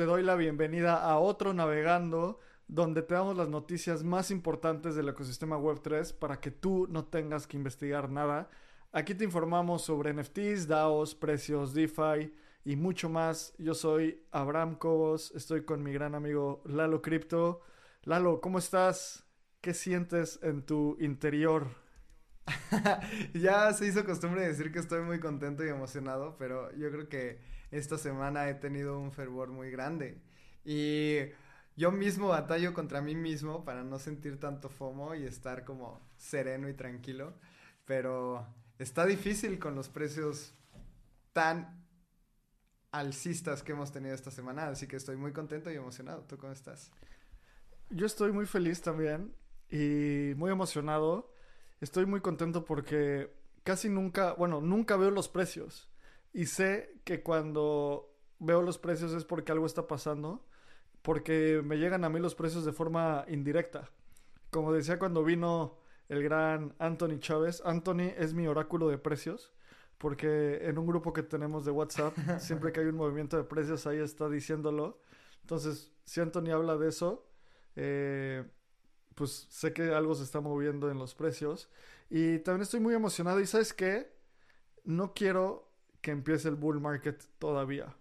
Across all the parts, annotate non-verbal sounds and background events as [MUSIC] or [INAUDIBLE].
te doy la bienvenida a otro Navegando, donde te damos las noticias más importantes del ecosistema Web3 para que tú no tengas que investigar nada. Aquí te informamos sobre NFTs, DAOs, precios, DeFi y mucho más. Yo soy Abraham Cobos, estoy con mi gran amigo Lalo Crypto. Lalo, ¿cómo estás? ¿Qué sientes en tu interior? [LAUGHS] ya se hizo costumbre decir que estoy muy contento y emocionado, pero yo creo que esta semana he tenido un fervor muy grande. Y yo mismo batallo contra mí mismo para no sentir tanto FOMO y estar como sereno y tranquilo. Pero está difícil con los precios tan alcistas que hemos tenido esta semana, así que estoy muy contento y emocionado. ¿Tú cómo estás? Yo estoy muy feliz también y muy emocionado. Estoy muy contento porque casi nunca, bueno, nunca veo los precios y sé que cuando veo los precios es porque algo está pasando, porque me llegan a mí los precios de forma indirecta. Como decía cuando vino el gran Anthony Chávez, Anthony es mi oráculo de precios, porque en un grupo que tenemos de WhatsApp, [LAUGHS] siempre que hay un movimiento de precios, ahí está diciéndolo. Entonces, si Anthony habla de eso, eh, pues sé que algo se está moviendo en los precios. Y también estoy muy emocionado. ¿Y sabes qué? No quiero que empiece el bull market todavía.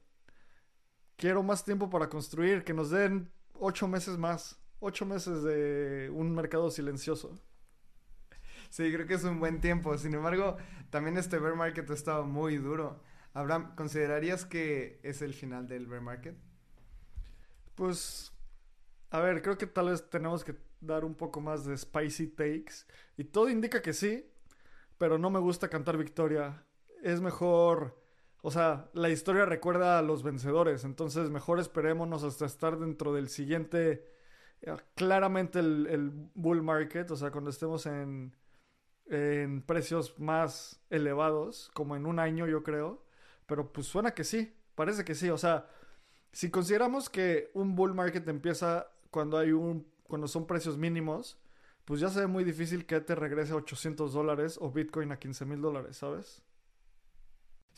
Quiero más tiempo para construir, que nos den ocho meses más, ocho meses de un mercado silencioso. Sí, creo que es un buen tiempo. Sin embargo, también este bear market ha estado muy duro. Abraham, ¿considerarías que es el final del bear market? Pues, a ver, creo que tal vez tenemos que dar un poco más de spicy takes. Y todo indica que sí, pero no me gusta cantar victoria es mejor, o sea, la historia recuerda a los vencedores, entonces mejor esperémonos hasta estar dentro del siguiente, eh, claramente el, bull market, o sea, cuando estemos en, en precios más elevados, como en un año yo creo, pero pues suena que sí, parece que sí, o sea, si consideramos que un bull market empieza cuando hay un, cuando son precios mínimos, pues ya se ve muy difícil que te regrese a 800 dólares o Bitcoin a 15 mil dólares, ¿sabes?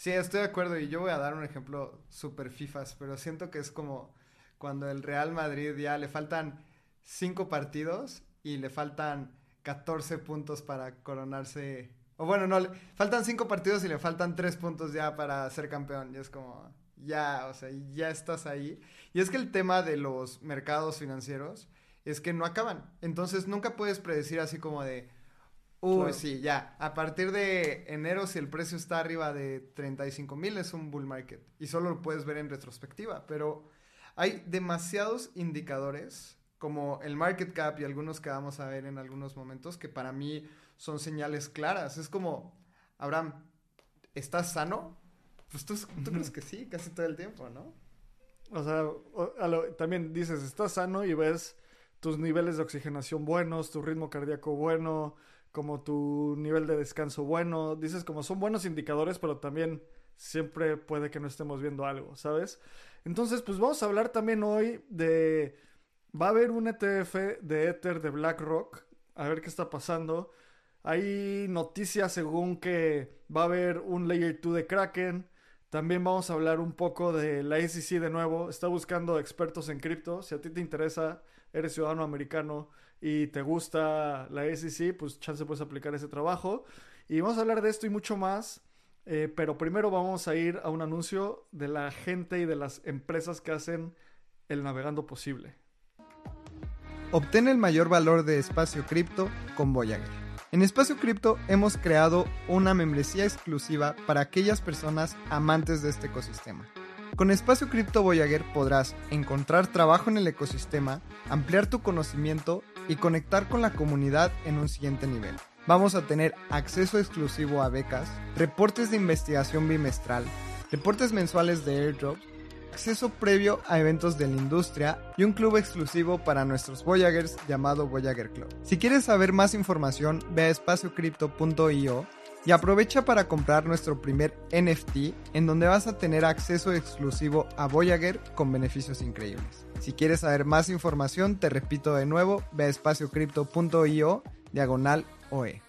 Sí, estoy de acuerdo y yo voy a dar un ejemplo súper fifas, pero siento que es como cuando el Real Madrid ya le faltan cinco partidos y le faltan 14 puntos para coronarse. O bueno, no, le faltan cinco partidos y le faltan tres puntos ya para ser campeón. Y es como, ya, o sea, ya estás ahí. Y es que el tema de los mercados financieros es que no acaban. Entonces nunca puedes predecir así como de Uy, sí, ya. A partir de enero, si el precio está arriba de 35 mil, es un bull market. Y solo lo puedes ver en retrospectiva. Pero hay demasiados indicadores, como el market cap y algunos que vamos a ver en algunos momentos, que para mí son señales claras. Es como, Abraham, ¿estás sano? Pues tú, crees que sí, casi todo el tiempo, ¿no? O sea, también dices, estás sano y ves tus niveles de oxigenación buenos, tu ritmo cardíaco bueno, como tu nivel de descanso bueno. Dices como son buenos indicadores, pero también siempre puede que no estemos viendo algo, ¿sabes? Entonces, pues vamos a hablar también hoy de... Va a haber un ETF de Ether de BlackRock. A ver qué está pasando. Hay noticias según que va a haber un Layer 2 de Kraken. También vamos a hablar un poco de la SEC de nuevo. Está buscando expertos en cripto. Si a ti te interesa, eres ciudadano americano y te gusta la SEC, pues chance puedes aplicar ese trabajo. Y vamos a hablar de esto y mucho más. Eh, pero primero vamos a ir a un anuncio de la gente y de las empresas que hacen el navegando posible. Obtén el mayor valor de espacio cripto con Voyager. En Espacio Cripto hemos creado una membresía exclusiva para aquellas personas amantes de este ecosistema. Con Espacio Cripto Voyager podrás encontrar trabajo en el ecosistema, ampliar tu conocimiento y conectar con la comunidad en un siguiente nivel. Vamos a tener acceso exclusivo a becas, reportes de investigación bimestral, reportes mensuales de airdrops, acceso previo a eventos de la industria y un club exclusivo para nuestros Voyagers llamado Voyager Club. Si quieres saber más información, ve a espaciocrypto.io y aprovecha para comprar nuestro primer NFT en donde vas a tener acceso exclusivo a Voyager con beneficios increíbles. Si quieres saber más información, te repito de nuevo, ve a espaciocrypto.io diagonal OE.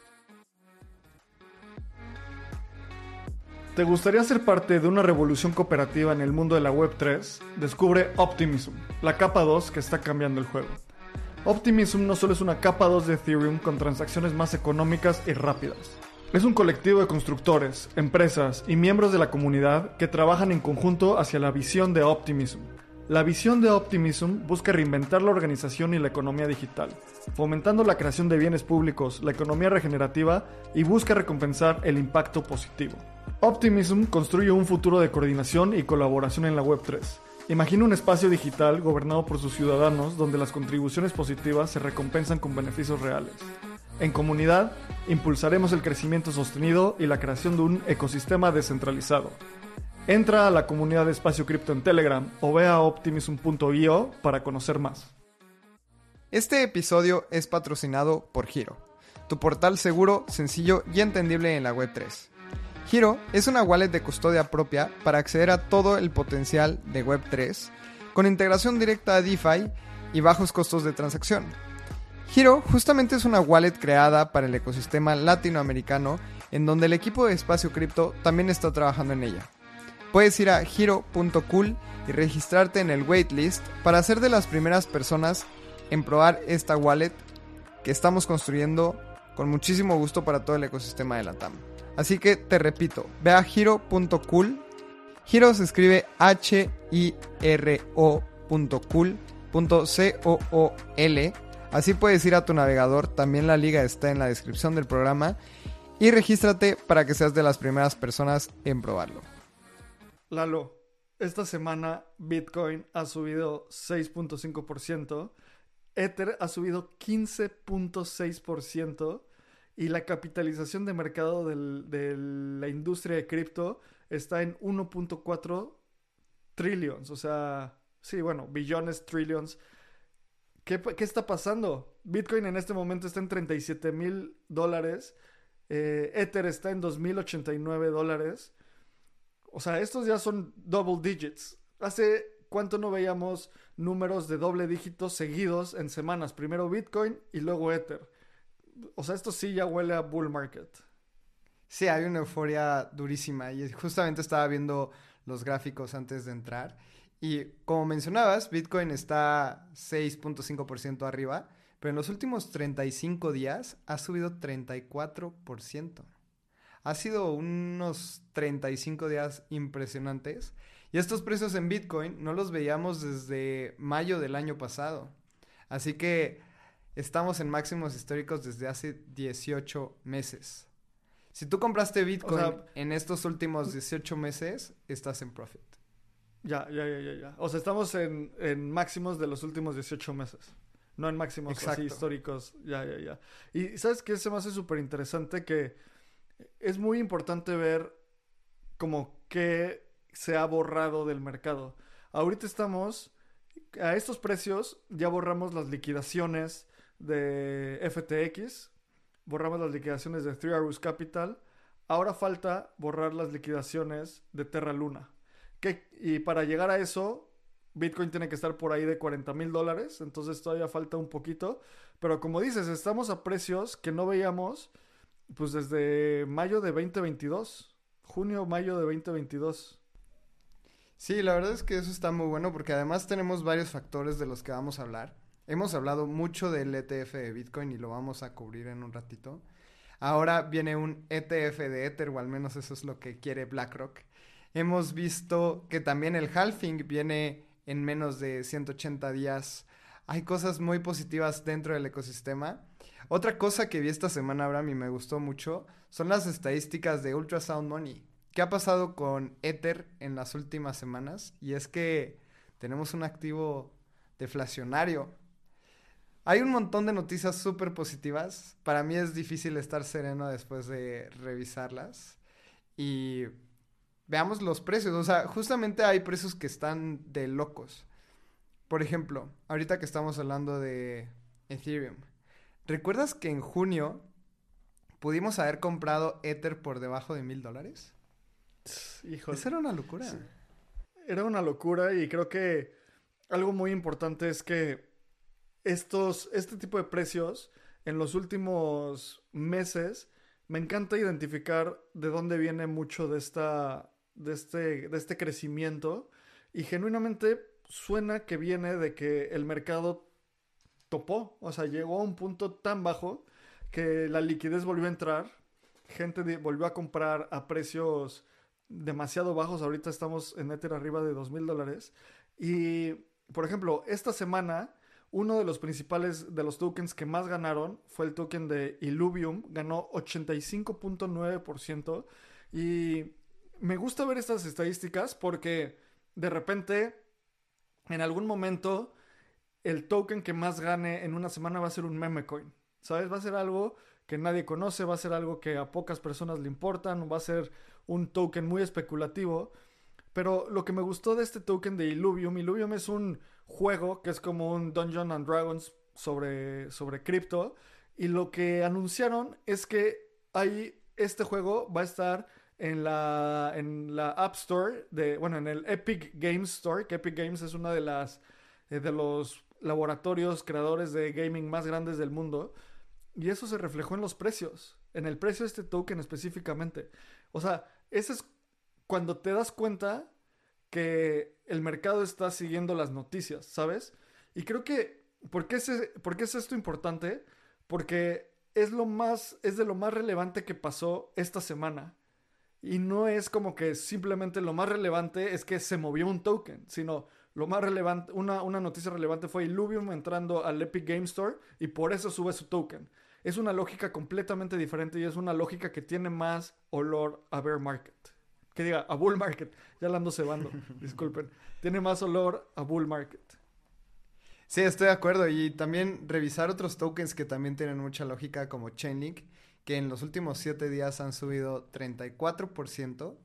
¿Te gustaría ser parte de una revolución cooperativa en el mundo de la Web3? Descubre Optimism, la capa 2 que está cambiando el juego. Optimism no solo es una capa 2 de Ethereum con transacciones más económicas y rápidas. Es un colectivo de constructores, empresas y miembros de la comunidad que trabajan en conjunto hacia la visión de Optimism. La visión de Optimism busca reinventar la organización y la economía digital, fomentando la creación de bienes públicos, la economía regenerativa y busca recompensar el impacto positivo. Optimism construye un futuro de coordinación y colaboración en la Web3. Imagina un espacio digital gobernado por sus ciudadanos donde las contribuciones positivas se recompensan con beneficios reales. En comunidad, impulsaremos el crecimiento sostenido y la creación de un ecosistema descentralizado. Entra a la comunidad de Espacio Cripto en Telegram o ve a optimism.io para conocer más. Este episodio es patrocinado por Giro, tu portal seguro, sencillo y entendible en la Web3. Giro es una wallet de custodia propia para acceder a todo el potencial de Web3, con integración directa a DeFi y bajos costos de transacción. Giro justamente es una wallet creada para el ecosistema latinoamericano en donde el equipo de Espacio Cripto también está trabajando en ella. Puedes ir a giro.cool y registrarte en el waitlist para ser de las primeras personas en probar esta wallet que estamos construyendo con muchísimo gusto para todo el ecosistema de la TAM. Así que te repito, ve a giro.cool. Giro se escribe H-I-R-O.cool.c-o-o-l Así puedes ir a tu navegador, también la liga está en la descripción del programa y regístrate para que seas de las primeras personas en probarlo. Lalo, esta semana Bitcoin ha subido 6.5%, Ether ha subido 15.6% y la capitalización de mercado de la industria de cripto está en 1.4 trillions, o sea, sí, bueno, billones, trillions. ¿Qué, está pasando? Bitcoin en este momento está en 37 mil dólares, eh, Ether está en 2.089 dólares. O sea, estos ya son double digits. Hace cuánto no veíamos números de doble dígito seguidos en semanas. Primero Bitcoin y luego Ether. O sea, esto sí ya huele a bull market. Sí, hay una euforia durísima y justamente estaba viendo los gráficos antes de entrar y como mencionabas, Bitcoin está 6.5% arriba, pero en los últimos 35 días ha subido 34%. Ha sido unos 35 días impresionantes y estos precios en Bitcoin no los veíamos desde mayo del año pasado. Así que estamos en máximos históricos desde hace 18 meses. Si tú compraste Bitcoin O sea- en estos últimos 18 meses, estás en profit. Ya, ya, ya, ya, ya. O sea, estamos en, en máximos de los últimos 18 meses. No en máximos así históricos. Ya, ya, ya. Y ¿sabes qué? Se me hace súper interesante que es muy importante ver como qué se ha borrado del mercado. Ahorita estamos, a estos precios ya borramos las liquidaciones de FTX, borramos las liquidaciones de Three Arrows Capital, ahora falta borrar las liquidaciones de Terra Luna. Y para llegar a eso, Bitcoin tiene que estar por ahí de 40 mil dólares, entonces todavía falta un poquito. Pero como dices, estamos a precios que no veíamos pues desde mayo de 2022, junio, mayo de 2022. Sí, la verdad es que eso está muy bueno porque además tenemos varios factores de los que vamos a hablar. Hemos hablado mucho del ETF de Bitcoin y lo vamos a cubrir en un ratito. Ahora viene un ETF de Ether, o al menos eso es lo que quiere BlackRock. Hemos visto que también el halving viene en menos de 180 días. Hay cosas muy positivas dentro del ecosistema. Otra cosa que vi esta semana, Abraham, y me gustó mucho, son las estadísticas de Ultrasound Money. ¿Qué ha pasado con Ether en las últimas semanas? Y es que tenemos un activo deflacionario. Hay un montón de noticias súper positivas. Para mí es difícil estar sereno después de revisarlas. Y veamos los precios. O sea, justamente hay precios que están de locos. Por ejemplo, ahorita que estamos hablando de Ethereum. ¿Recuerdas que en junio pudimos haber comprado Ether por debajo de mil dólares? Híjole. Esa era una locura. Sí. Era una locura y creo que algo muy importante es que estos, este tipo de precios en los últimos meses me encanta identificar de dónde viene mucho de, esta, de, este, de este crecimiento y genuinamente suena que viene de que el mercado topó, o sea, llegó a un punto tan bajo que la liquidez volvió a entrar, gente volvió a comprar a precios demasiado bajos, ahorita estamos en Ether arriba de dos mil dólares y, por ejemplo, esta semana uno de los principales de los tokens que más ganaron fue el token de Illuvium, ganó 85.9% y me gusta ver estas estadísticas porque de repente en algún momento el token que más gane en una semana va a ser un meme coin, ¿sabes? Va a ser algo que nadie conoce, va a ser algo que a pocas personas le importan, va a ser un token muy especulativo. Pero lo que me gustó de este token de Illuvium, Illuvium es un juego que es como un Dungeon and Dragons sobre, sobre cripto. Y lo que anunciaron es que hay, este juego va a estar en la, en la App Store, de, bueno, en el Epic Games Store, que Epic Games es una de las, eh, de los laboratorios creadores de gaming más grandes del mundo. Y eso se reflejó en los precios, en el precio de este token específicamente. O sea, ese es cuando te das cuenta que el mercado está siguiendo las noticias, ¿sabes? Y creo que, ¿por qué, es, ¿por qué es esto importante? Porque es lo más, es de lo más relevante que pasó esta semana. Y no es como que simplemente lo más relevante es que se movió un token, sino lo más relevante, una, una noticia relevante fue Illuvium entrando al Epic Game Store y por eso sube su token. Es una lógica completamente diferente y es una lógica que tiene más olor a bear market que diga a bull market. Ya la ando cebando, [LAUGHS] disculpen. Tiene más olor a bull market. Sí, estoy de acuerdo. Y también revisar otros tokens que también tienen mucha lógica, como Chainlink, que en los últimos 7 días han subido 34%.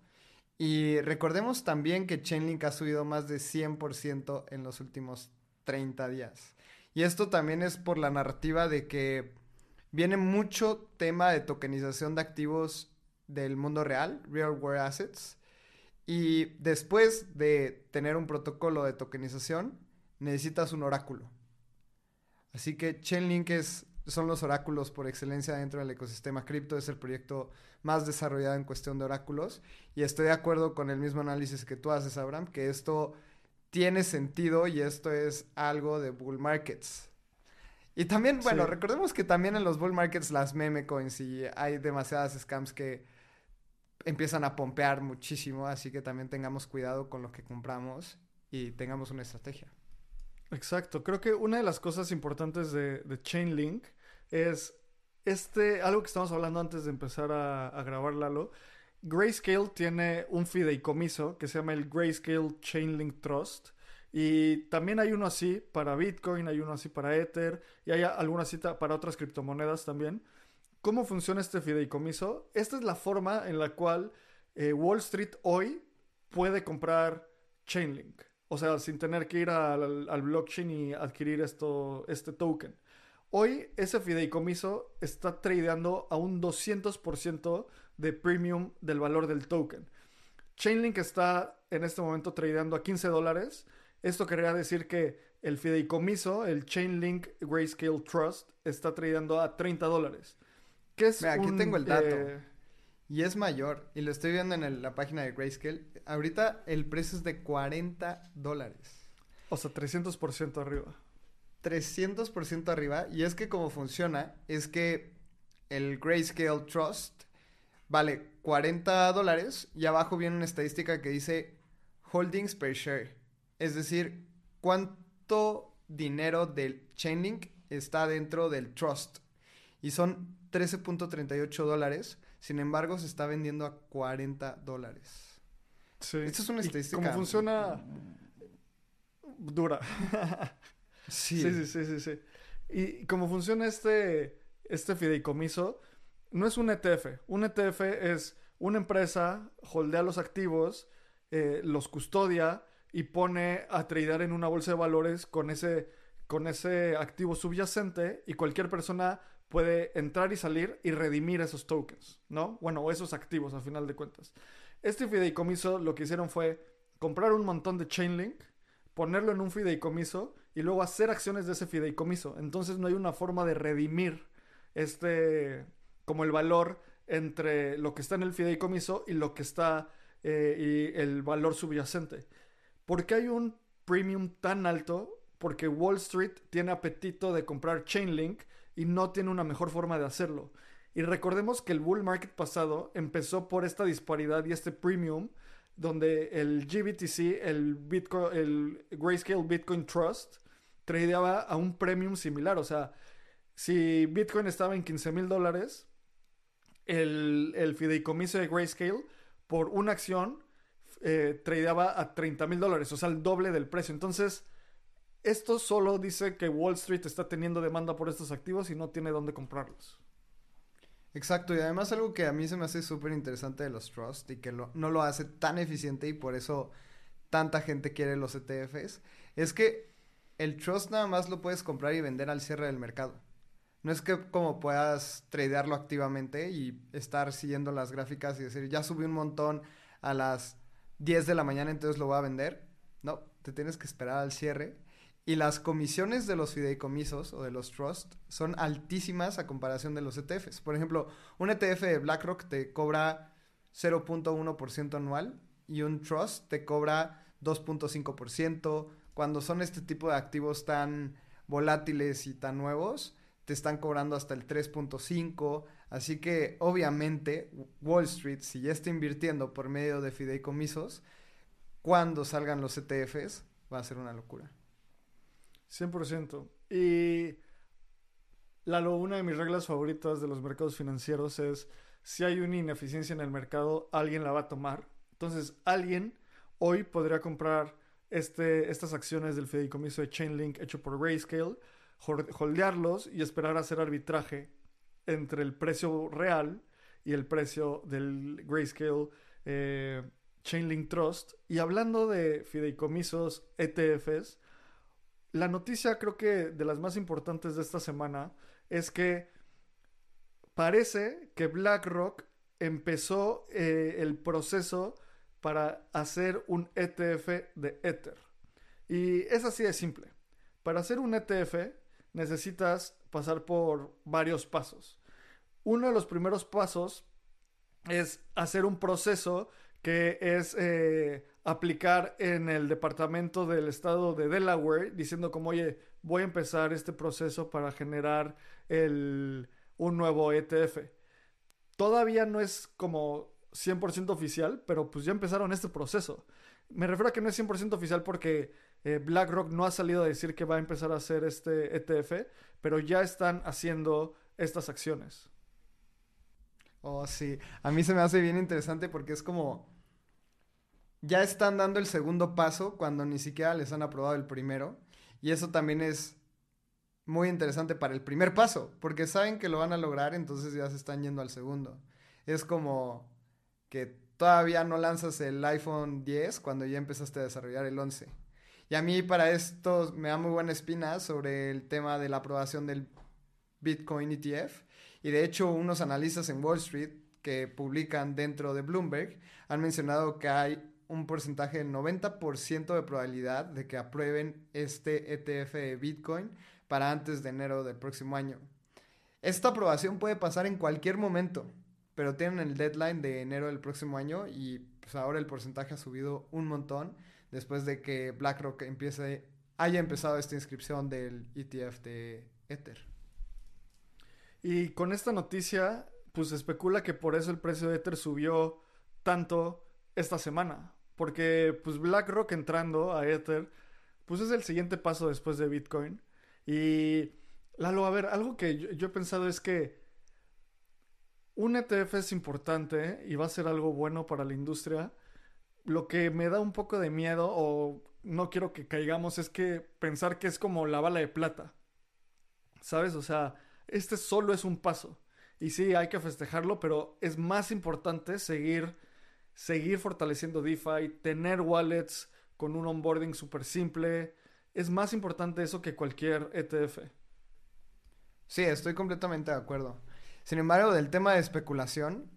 Y recordemos también que Chainlink ha subido más de 100% en los últimos 30 días. Y esto también es por la narrativa de que viene mucho tema de tokenización de activos del mundo real, Real World Assets. Y después de tener un protocolo de tokenización, necesitas un oráculo. Así que Chainlink es, son los oráculos por excelencia dentro del ecosistema cripto. Es el proyecto más desarrollado en cuestión de oráculos. Y estoy de acuerdo con el mismo análisis que tú haces, Abraham, que esto tiene sentido y esto es algo de bull markets. Y también, bueno, recordemos que también en los bull markets las meme coins y hay demasiadas scams que empiezan a pompear muchísimo, así que también tengamos cuidado con lo que compramos y tengamos una estrategia. Exacto, creo que una de las cosas importantes de, Chainlink es este, algo que estamos hablando antes de empezar a, grabar Lalo. Grayscale tiene un fideicomiso que se llama el Grayscale Chainlink Trust. Y también hay uno así para Bitcoin, hay uno así para Ether y hay alguna cita para otras criptomonedas también. ¿Cómo funciona este fideicomiso? Esta es la forma en la cual eh, Wall Street hoy puede comprar Chainlink. O sea, sin tener que ir al, blockchain y adquirir esto, este token. Hoy ese fideicomiso está tradeando a un 200% de premium del valor del token. Chainlink está en este momento tradeando a 15 dólares. Esto querría decir que el fideicomiso, el Chainlink Grayscale Trust, está tradeando a 30 dólares aquí tengo el dato. Eh, y es mayor. Y lo estoy viendo en la página de Grayscale. Ahorita el precio es de 40 dólares. O sea, 300% arriba. 300% arriba. Y es que como funciona, es que el Grayscale Trust vale 40 dólares y abajo viene una estadística que dice holdings per share. Es decir, cuánto dinero del Chainlink está dentro del trust. Y son 13.38 dólares. Sin embargo, se está vendiendo a 40 dólares. Sí. Esto es una estadística. ¿Cómo funciona? Dura. [LAUGHS] sí. sí. Sí, sí, sí, Y cómo funciona este, este fideicomiso, no es un ETF. Un ETF es una empresa, holdea los activos, eh, los custodia y pone a tradear en una bolsa de valores con ese, con ese activo subyacente y cualquier persona puede entrar y salir y redimir esos tokens, ¿no? Bueno, esos activos a final de cuentas. Este fideicomiso lo que hicieron fue comprar un montón de Chainlink, ponerlo en un fideicomiso y luego hacer acciones de ese fideicomiso. Entonces no hay una forma de redimir este como el valor entre lo que está en el fideicomiso y lo que está eh, y el valor subyacente. ¿Por qué hay un premium tan alto? Porque Wall Street tiene apetito de comprar Chainlink y no tiene una mejor forma de hacerlo. Y recordemos que el bull market pasado empezó por esta disparidad y este premium donde el GBTC, el, Bitcoin, el Grayscale Bitcoin Trust, tradeaba a un premium similar. O sea, si Bitcoin estaba en 15 mil dólares, el, el, fideicomiso de Grayscale por una acción eh, tradeaba a 30 mil dólares, o sea, el doble del precio. Entonces, esto solo dice que Wall Street está teniendo demanda por estos activos y no tiene dónde comprarlos. Exacto, y además algo que a mí se me hace súper interesante de los trusts y que no lo hace tan eficiente y por eso tanta gente quiere los ETFs, es que el trust nada más lo puedes comprar y vender al cierre del mercado. No es que como puedas tradearlo activamente y estar siguiendo las gráficas y decir, ya subí un montón a las 10 de la mañana, entonces lo voy a vender. No, te tienes que esperar al cierre y las comisiones de los fideicomisos o de los trusts son altísimas a comparación de los ETFs. Por ejemplo, un ETF de BlackRock te cobra 0.1% anual y un trust te cobra 2.5%. Cuando son este tipo de activos tan volátiles y tan nuevos, te están cobrando hasta el 3.5. Así que obviamente Wall Street, si ya está invirtiendo por medio de fideicomisos, cuando salgan los ETFs va a ser una locura. 100%. Y Lalo, una de mis reglas favoritas de los mercados financieros es si hay una ineficiencia en el mercado, alguien la va a tomar. Entonces, alguien hoy podría comprar este, estas acciones del fideicomiso de Chainlink hecho por Grayscale, holdearlos y esperar a hacer arbitraje entre el precio real y el precio del Grayscale eh, Chainlink Trust. Y hablando de fideicomisos ETFs, la noticia creo que de las más importantes de esta semana es que parece que BlackRock empezó eh, el proceso para hacer un ETF de Ether. Y es así de simple. Para hacer un ETF necesitas pasar por varios pasos. Uno de los primeros pasos es hacer un proceso que es eh, aplicar en el departamento del estado de Delaware, diciendo como, oye, voy a empezar este proceso para generar el, un nuevo ETF. Todavía no es como 100% oficial, pero pues ya empezaron este proceso. Me refiero a que no es 100% oficial porque eh, BlackRock no ha salido a decir que va a empezar a hacer este ETF, pero ya están haciendo estas acciones. Oh, sí. A mí se me hace bien interesante porque es como ya están dando el segundo paso cuando ni siquiera les han aprobado el primero. Y eso también es muy interesante para el primer paso, porque saben que lo van a lograr, entonces ya se están yendo al segundo. Es como que todavía no lanzas el iPhone 10 cuando ya empezaste a desarrollar el 11. Y a mí para esto me da muy buena espina sobre el tema de la aprobación del Bitcoin ETF. Y de hecho unos analistas en Wall Street que publican dentro de Bloomberg han mencionado que hay un porcentaje del 90% de probabilidad de que aprueben este ETF de Bitcoin para antes de enero del próximo año. Esta aprobación puede pasar en cualquier momento, pero tienen el deadline de enero del próximo año y pues ahora el porcentaje ha subido un montón después de que BlackRock empiece, haya empezado esta inscripción del ETF de Ether. Y con esta noticia, pues se especula que por eso el precio de Ether subió tanto esta semana. Porque pues BlackRock entrando a Ether, pues es el siguiente paso después de Bitcoin. Y Lalo, a ver, algo que yo, he pensado es que un ETF es importante y va a ser algo bueno para la industria. Lo que me da un poco de miedo o no quiero que caigamos es que pensar que es como la bala de plata. ¿Sabes? O sea, este solo es un paso. Y sí, hay que festejarlo, pero es más importante seguir seguir fortaleciendo DeFi, tener wallets con un onboarding súper simple. Es más importante eso que cualquier ETF. Sí, estoy completamente de acuerdo. Sin embargo, del tema de especulación,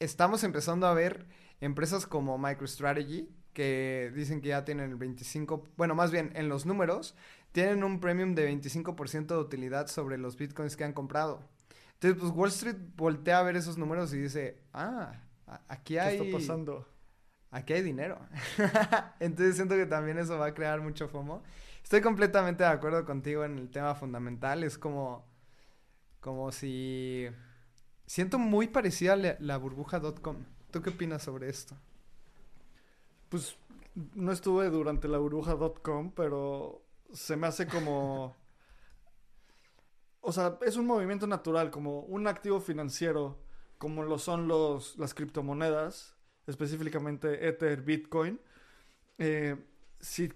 estamos empezando a ver empresas como MicroStrategy que dicen que ya tienen el 25, bueno, más bien en los números, tienen un premium de 25% de utilidad sobre los bitcoins que han comprado. Entonces, pues Wall Street voltea a ver esos números y dice, ah, aquí hay... ¿Qué está pasando? Aquí hay dinero. [LAUGHS] Entonces siento que también eso va a crear mucho FOMO. Estoy completamente de acuerdo contigo en el tema fundamental. Es como, como si... Siento muy parecida a la, la burbuja.com. ¿Tú qué opinas sobre esto? Pues no estuve durante la burbuja.com, pero se me hace como... [LAUGHS] o sea, es un movimiento natural, como un activo financiero, como lo son los, las criptomonedas, específicamente Ether, Bitcoin. Eh, si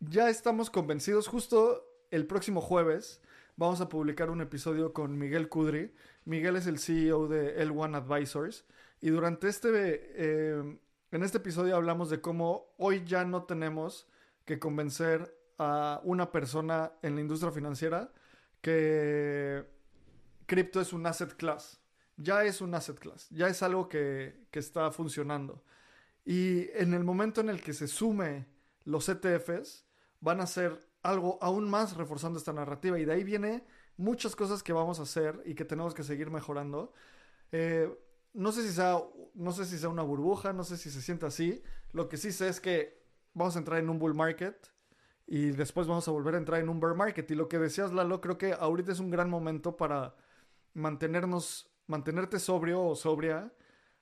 ya estamos convencidos, justo el próximo jueves vamos a publicar un episodio con Miguel Kudri. Miguel es el CEO de L1 Advisors. Y durante este, eh, en este episodio hablamos de cómo hoy ya no tenemos que convencer a una persona en la industria financiera que cripto es un asset class. Ya es un asset class, ya es algo que, que está funcionando. Y en el momento en el que se sume los ETFs, van a ser algo aún más reforzando esta narrativa. Y de ahí viene muchas cosas que vamos a hacer y que tenemos que seguir mejorando. Eh, no sé si sea, no sé si sea una burbuja, no sé si se siente así. Lo que sí sé es que vamos a entrar en un bull market y después vamos a volver a entrar en un bear market. Y lo que decías, Lalo, creo que ahorita es un gran momento para mantenernos, mantenerte sobrio o sobria,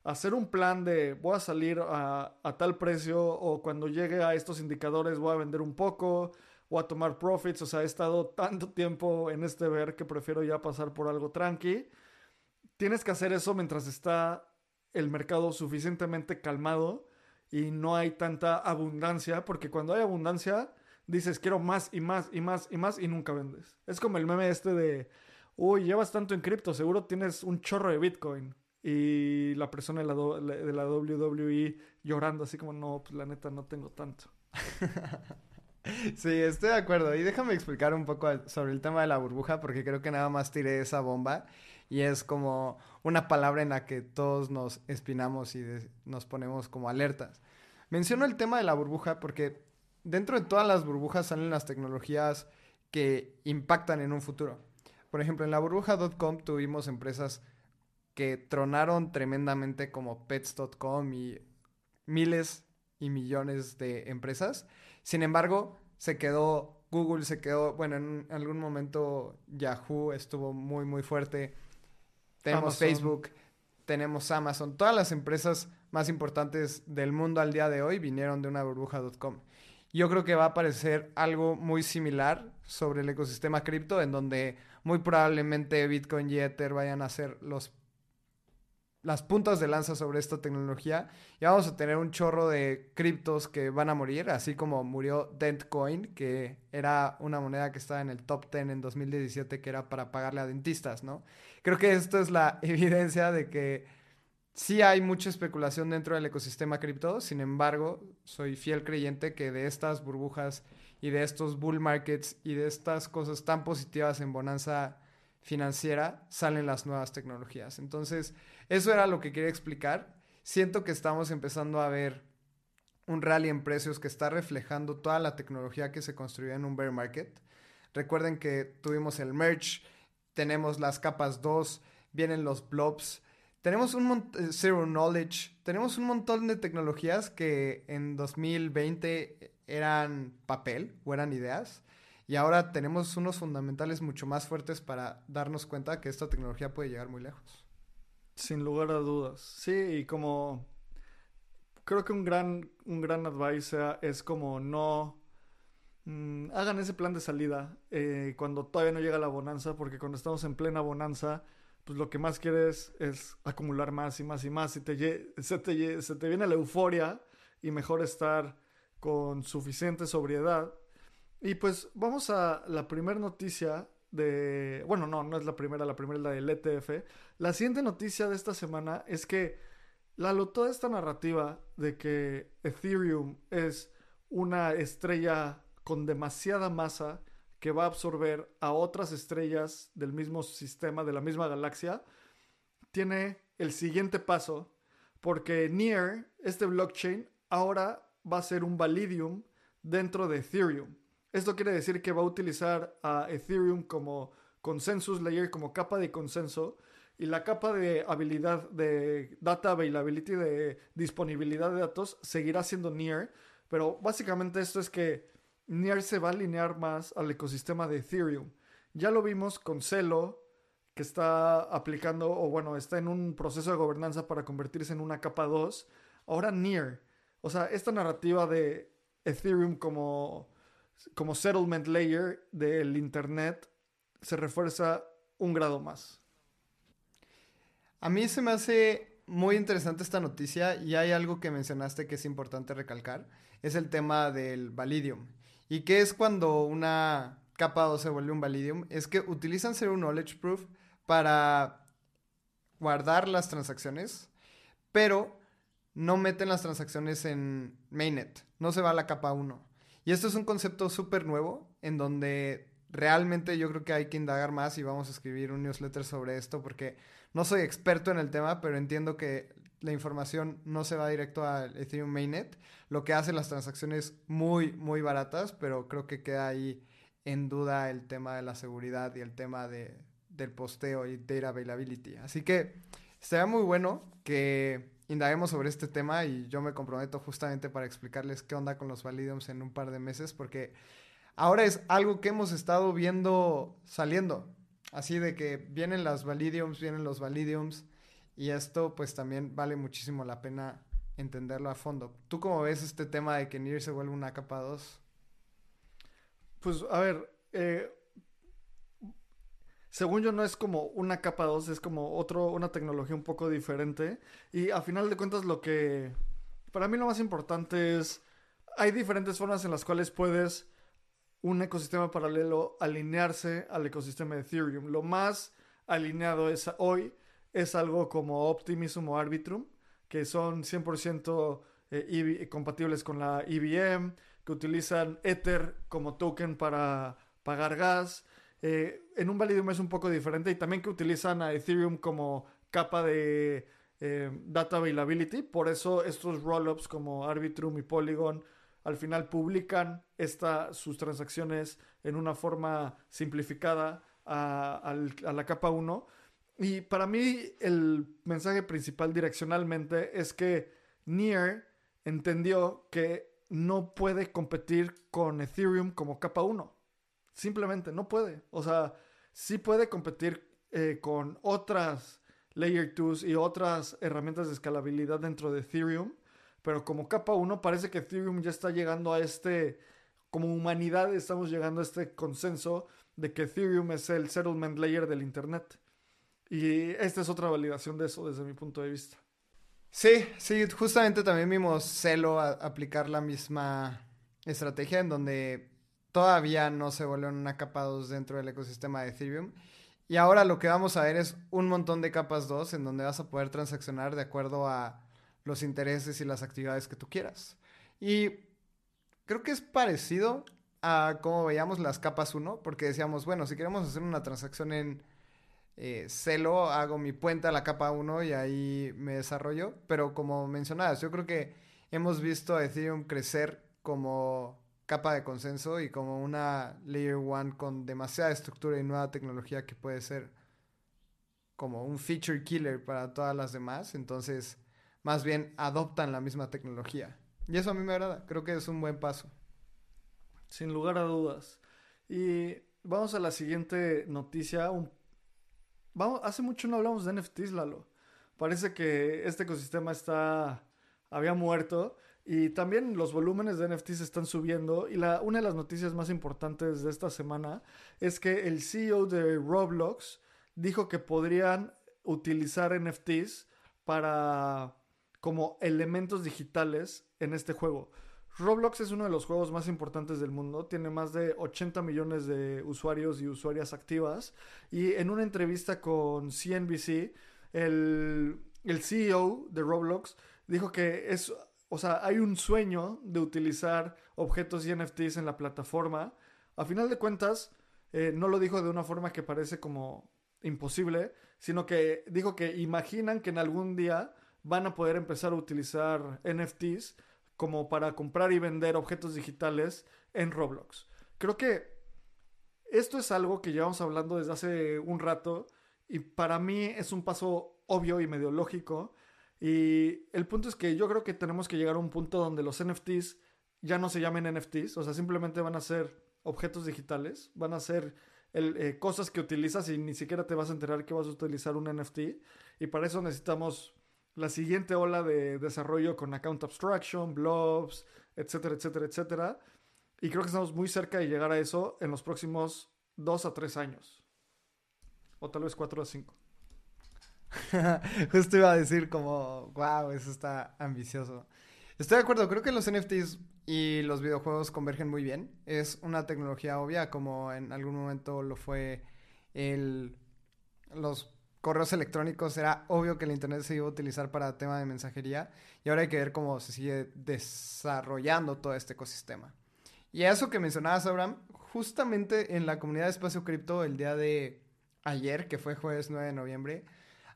hacer un plan de voy a salir a, a tal precio o cuando llegue a estos indicadores voy a vender un poco o a tomar profits. O sea, he estado tanto tiempo en este ver que prefiero ya pasar por algo tranqui. Tienes que hacer eso mientras está el mercado suficientemente calmado y no hay tanta abundancia, porque cuando hay abundancia dices quiero más y más y más y más y nunca vendes. Es como el meme este de, uy, llevas tanto en cripto, seguro tienes un chorro de Bitcoin. Y la persona de la, de la WWE llorando así como, no, pues la neta no tengo tanto. [LAUGHS] Sí, estoy de acuerdo. Y déjame explicar un poco sobre el tema de la burbuja, porque creo que nada más tiré esa bomba. Y es como una palabra en la que todos nos espinamos y nos ponemos como alertas. Menciono el tema de la burbuja porque dentro de todas las burbujas salen las tecnologías que impactan en un futuro. Por ejemplo, en la burbuja.com tuvimos empresas que tronaron tremendamente como pets.com y miles y millones de empresas. Sin embargo, se quedó Google, se quedó, bueno, en algún momento Yahoo estuvo muy, muy fuerte. Tenemos Facebook, tenemos Amazon. Todas las empresas más importantes del mundo al día de hoy vinieron de una burbuja.com. Yo creo que va a aparecer algo muy similar sobre el ecosistema cripto, en donde muy probablemente Bitcoin y Ether vayan a ser los las puntas de lanza sobre esta tecnología. Y vamos a tener un chorro de criptos que van a morir, así como murió Dentcoin, que era una moneda que estaba en el top 10 en 2017, que era para pagarle a dentistas, ¿no? Creo que esto es la [LAUGHS] evidencia de que Sí hay mucha especulación dentro del ecosistema cripto, sin embargo, soy fiel creyente que de estas burbujas y de estos bull markets y de estas cosas tan positivas en bonanza financiera salen las nuevas tecnologías. Entonces, eso era lo que quería explicar. Siento que estamos empezando a ver un rally en precios que está reflejando toda la tecnología que se construyó en un bear market. Recuerden que tuvimos el merge, tenemos las capas 2, vienen los blobs, tenemos un eh, Zero Knowledge, tenemos un montón de tecnologías que en 2020 eran papel o eran ideas. Y ahora tenemos unos fundamentales mucho más fuertes para darnos cuenta que esta tecnología puede llegar muy lejos. Sin lugar a dudas. Sí, y como creo que un gran, un gran advice es como no mm, hagan ese plan de salida eh, cuando todavía no llega la bonanza, porque cuando estamos en plena bonanza pues lo que más quieres es acumular más y más y más. Y te, te, se te viene la euforia y mejor estar con suficiente sobriedad. Y pues vamos a la primera noticia de... Bueno, no, no es la primera, la primera es la del ETF. La siguiente noticia de esta semana es que la toda esta narrativa de que Ethereum es una estrella con demasiada masa que va a absorber a otras estrellas del mismo sistema, de la misma galaxia, tiene el siguiente paso, porque Near, este blockchain, ahora va a ser un Validium dentro de Ethereum. Esto quiere decir que va a utilizar a Ethereum como consensus layer, como capa de consenso, y la capa de habilidad de data availability, de disponibilidad de datos, seguirá siendo Near. Pero básicamente esto es que Near se va a alinear más al ecosistema de Ethereum. Ya lo vimos con Celo, que está aplicando, o bueno, está en un proceso de gobernanza para convertirse en una capa 2. Ahora Near. O sea, esta narrativa de Ethereum como, como settlement layer del Internet se refuerza un grado más. A mí se me hace muy interesante esta noticia y hay algo que mencionaste que es importante recalcar. Es el tema del Validium. ¿Y qué es cuando una capa 2 se vuelve un Validium? Es que utilizan Zero Knowledge Proof para guardar las transacciones, pero no meten las transacciones en mainnet, no se va a la capa 1. Y esto es un concepto súper nuevo en donde realmente yo creo que hay que indagar más y vamos a escribir un newsletter sobre esto porque no soy experto en el tema, pero entiendo que la información no se va directo al Ethereum mainnet, lo que hace las transacciones muy, muy baratas, pero creo que queda ahí en duda el tema de la seguridad y el tema de, del posteo y data availability. Así que sería muy bueno que indaguemos sobre este tema y yo me comprometo justamente para explicarles qué onda con los Validiums en un par de meses porque ahora es algo que hemos estado viendo saliendo. Así de que vienen las Validiums, vienen los Validiums y esto pues también vale muchísimo la pena entenderlo a fondo. ¿Tú cómo ves este tema de que NIR se vuelve una capa 2? Pues a ver, eh, según yo no es como una capa 2, es como otro, una tecnología un poco diferente. Y a final de cuentas lo que, para mí lo más importante es, hay diferentes formas en las cuales puedes un ecosistema paralelo alinearse al ecosistema de Ethereum. Lo más alineado es hoy es algo como Optimism o Arbitrum, que son 100% eh, compatibles con la EVM, que utilizan Ether como token para pagar gas eh, en un Validium es un poco diferente y también que utilizan a Ethereum como capa de eh, data availability. Por eso estos rollups como Arbitrum y Polygon al final publican sus transacciones en una forma simplificada a, a la capa 1. Y para mí el mensaje principal direccionalmente es que Near entendió que no puede competir con Ethereum como capa 1. Simplemente no puede. O sea, sí puede competir eh, con otras Layer 2 y otras herramientas de escalabilidad dentro de Ethereum. Pero como capa 1 parece que Ethereum ya está llegando a este, como humanidad estamos llegando a este consenso de que Ethereum es el settlement layer del Internet. Y esta es otra validación de eso desde mi punto de vista. Sí, sí, justamente también vimos Celo aplicar la misma estrategia en donde todavía no se vuelven una capa 2 dentro del ecosistema de Ethereum. Y ahora lo que vamos a ver es un montón de capas 2 en donde vas a poder transaccionar de acuerdo a los intereses y las actividades que tú quieras. Y creo que es parecido a cómo veíamos las capas 1, porque decíamos, bueno, si queremos hacer una transacción en eh, Celo, hago mi puente a la capa 1 y ahí me desarrollo. Pero como mencionabas, yo creo que hemos visto a Ethereum crecer como capa de consenso y como una layer one con demasiada estructura y nueva tecnología que puede ser como un feature killer para todas las demás. Entonces, más bien adoptan la misma tecnología. Y eso a mí me agrada. Creo que es un buen paso. Sin lugar a dudas. Y vamos a la siguiente noticia. Vamos, hace mucho no hablamos de NFTs, Lalo. Parece que este ecosistema está había muerto y también los volúmenes de NFTs están subiendo. Y la, una de las noticias más importantes de esta semana es que el CEO de Roblox dijo que podrían utilizar NFTs para como elementos digitales en este juego. Roblox es uno de los juegos más importantes del mundo, tiene más de 80 millones de usuarios y usuarias activas y en una entrevista con CNBC el, el CEO de Roblox dijo que es o sea, hay un sueño de utilizar objetos y NFTs en la plataforma. A final de cuentas, eh, no lo dijo de una forma que parece como imposible, sino que dijo que imaginan que en algún día van a poder empezar a utilizar NFTs como para comprar y vender objetos digitales en Roblox. Creo que esto es algo que llevamos hablando desde hace un rato y para mí es un paso obvio y medio lógico. Y el punto es que yo creo que tenemos que llegar a un punto donde los NFTs ya no se llamen NFTs, o sea, simplemente van a ser objetos digitales, van a ser eh, cosas que utilizas y ni siquiera te vas a enterar que vas a utilizar un NFT. Y para eso necesitamos la siguiente ola de desarrollo con account abstraction, blobs, etcétera, etcétera, etcétera. Y creo que estamos muy cerca de llegar a eso en los próximos dos a tres años. O tal vez cuatro a cinco. [LAUGHS] Justo iba a decir como, wow, eso está ambicioso. Estoy de acuerdo, creo que los NFTs y los videojuegos convergen muy bien. Es una tecnología obvia, como en algún momento lo fue el, los correos electrónicos. Era obvio que el Internet se iba a utilizar para tema de mensajería y ahora hay que ver cómo se sigue desarrollando todo este ecosistema. Y eso que mencionabas, Abraham, justamente en la comunidad de Espacio Cripto el día de ayer, que fue jueves 9 de noviembre,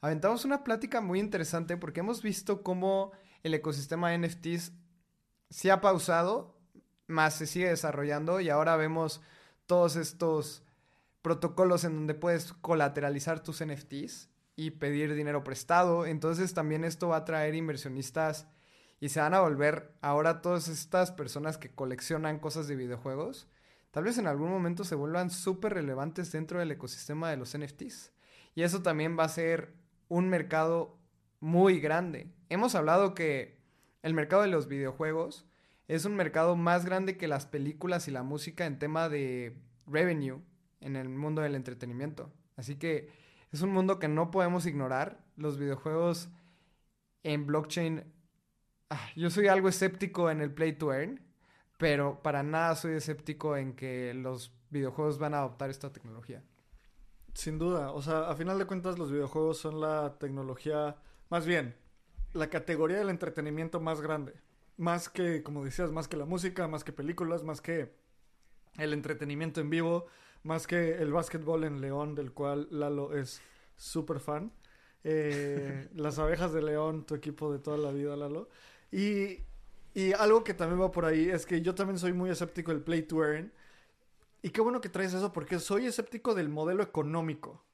aventamos una plática muy interesante porque hemos visto cómo el ecosistema de NFTs se ha pausado, más se sigue desarrollando y ahora vemos todos estos protocolos en donde puedes colateralizar tus NFTs y pedir dinero prestado. Entonces también esto va a traer inversionistas y se van a volver ahora todas estas personas que coleccionan cosas de videojuegos. Tal vez en algún momento se vuelvan súper relevantes dentro del ecosistema de los NFTs. Y eso también va a ser un mercado muy grande. Hemos hablado que el mercado de los videojuegos es un mercado más grande que las películas y la música en tema de revenue en el mundo del entretenimiento. Así que es un mundo que no podemos ignorar. Los videojuegos en blockchain, ah, yo soy algo escéptico en el play to earn, pero para nada soy escéptico en que los videojuegos van a adoptar esta tecnología. Sin duda, o sea, a final de cuentas los videojuegos son la tecnología, más bien, la categoría del entretenimiento más grande. Más que, como decías, más que la música, más que películas, más que el entretenimiento en vivo, más que el básquetbol en León, del cual Lalo es súper fan. Eh, [LAUGHS] las abejas de León, tu equipo de toda la vida, Lalo. Y, y algo que también va por ahí es que yo también soy muy escéptico del play to earn y qué bueno que traes eso porque soy escéptico del modelo económico,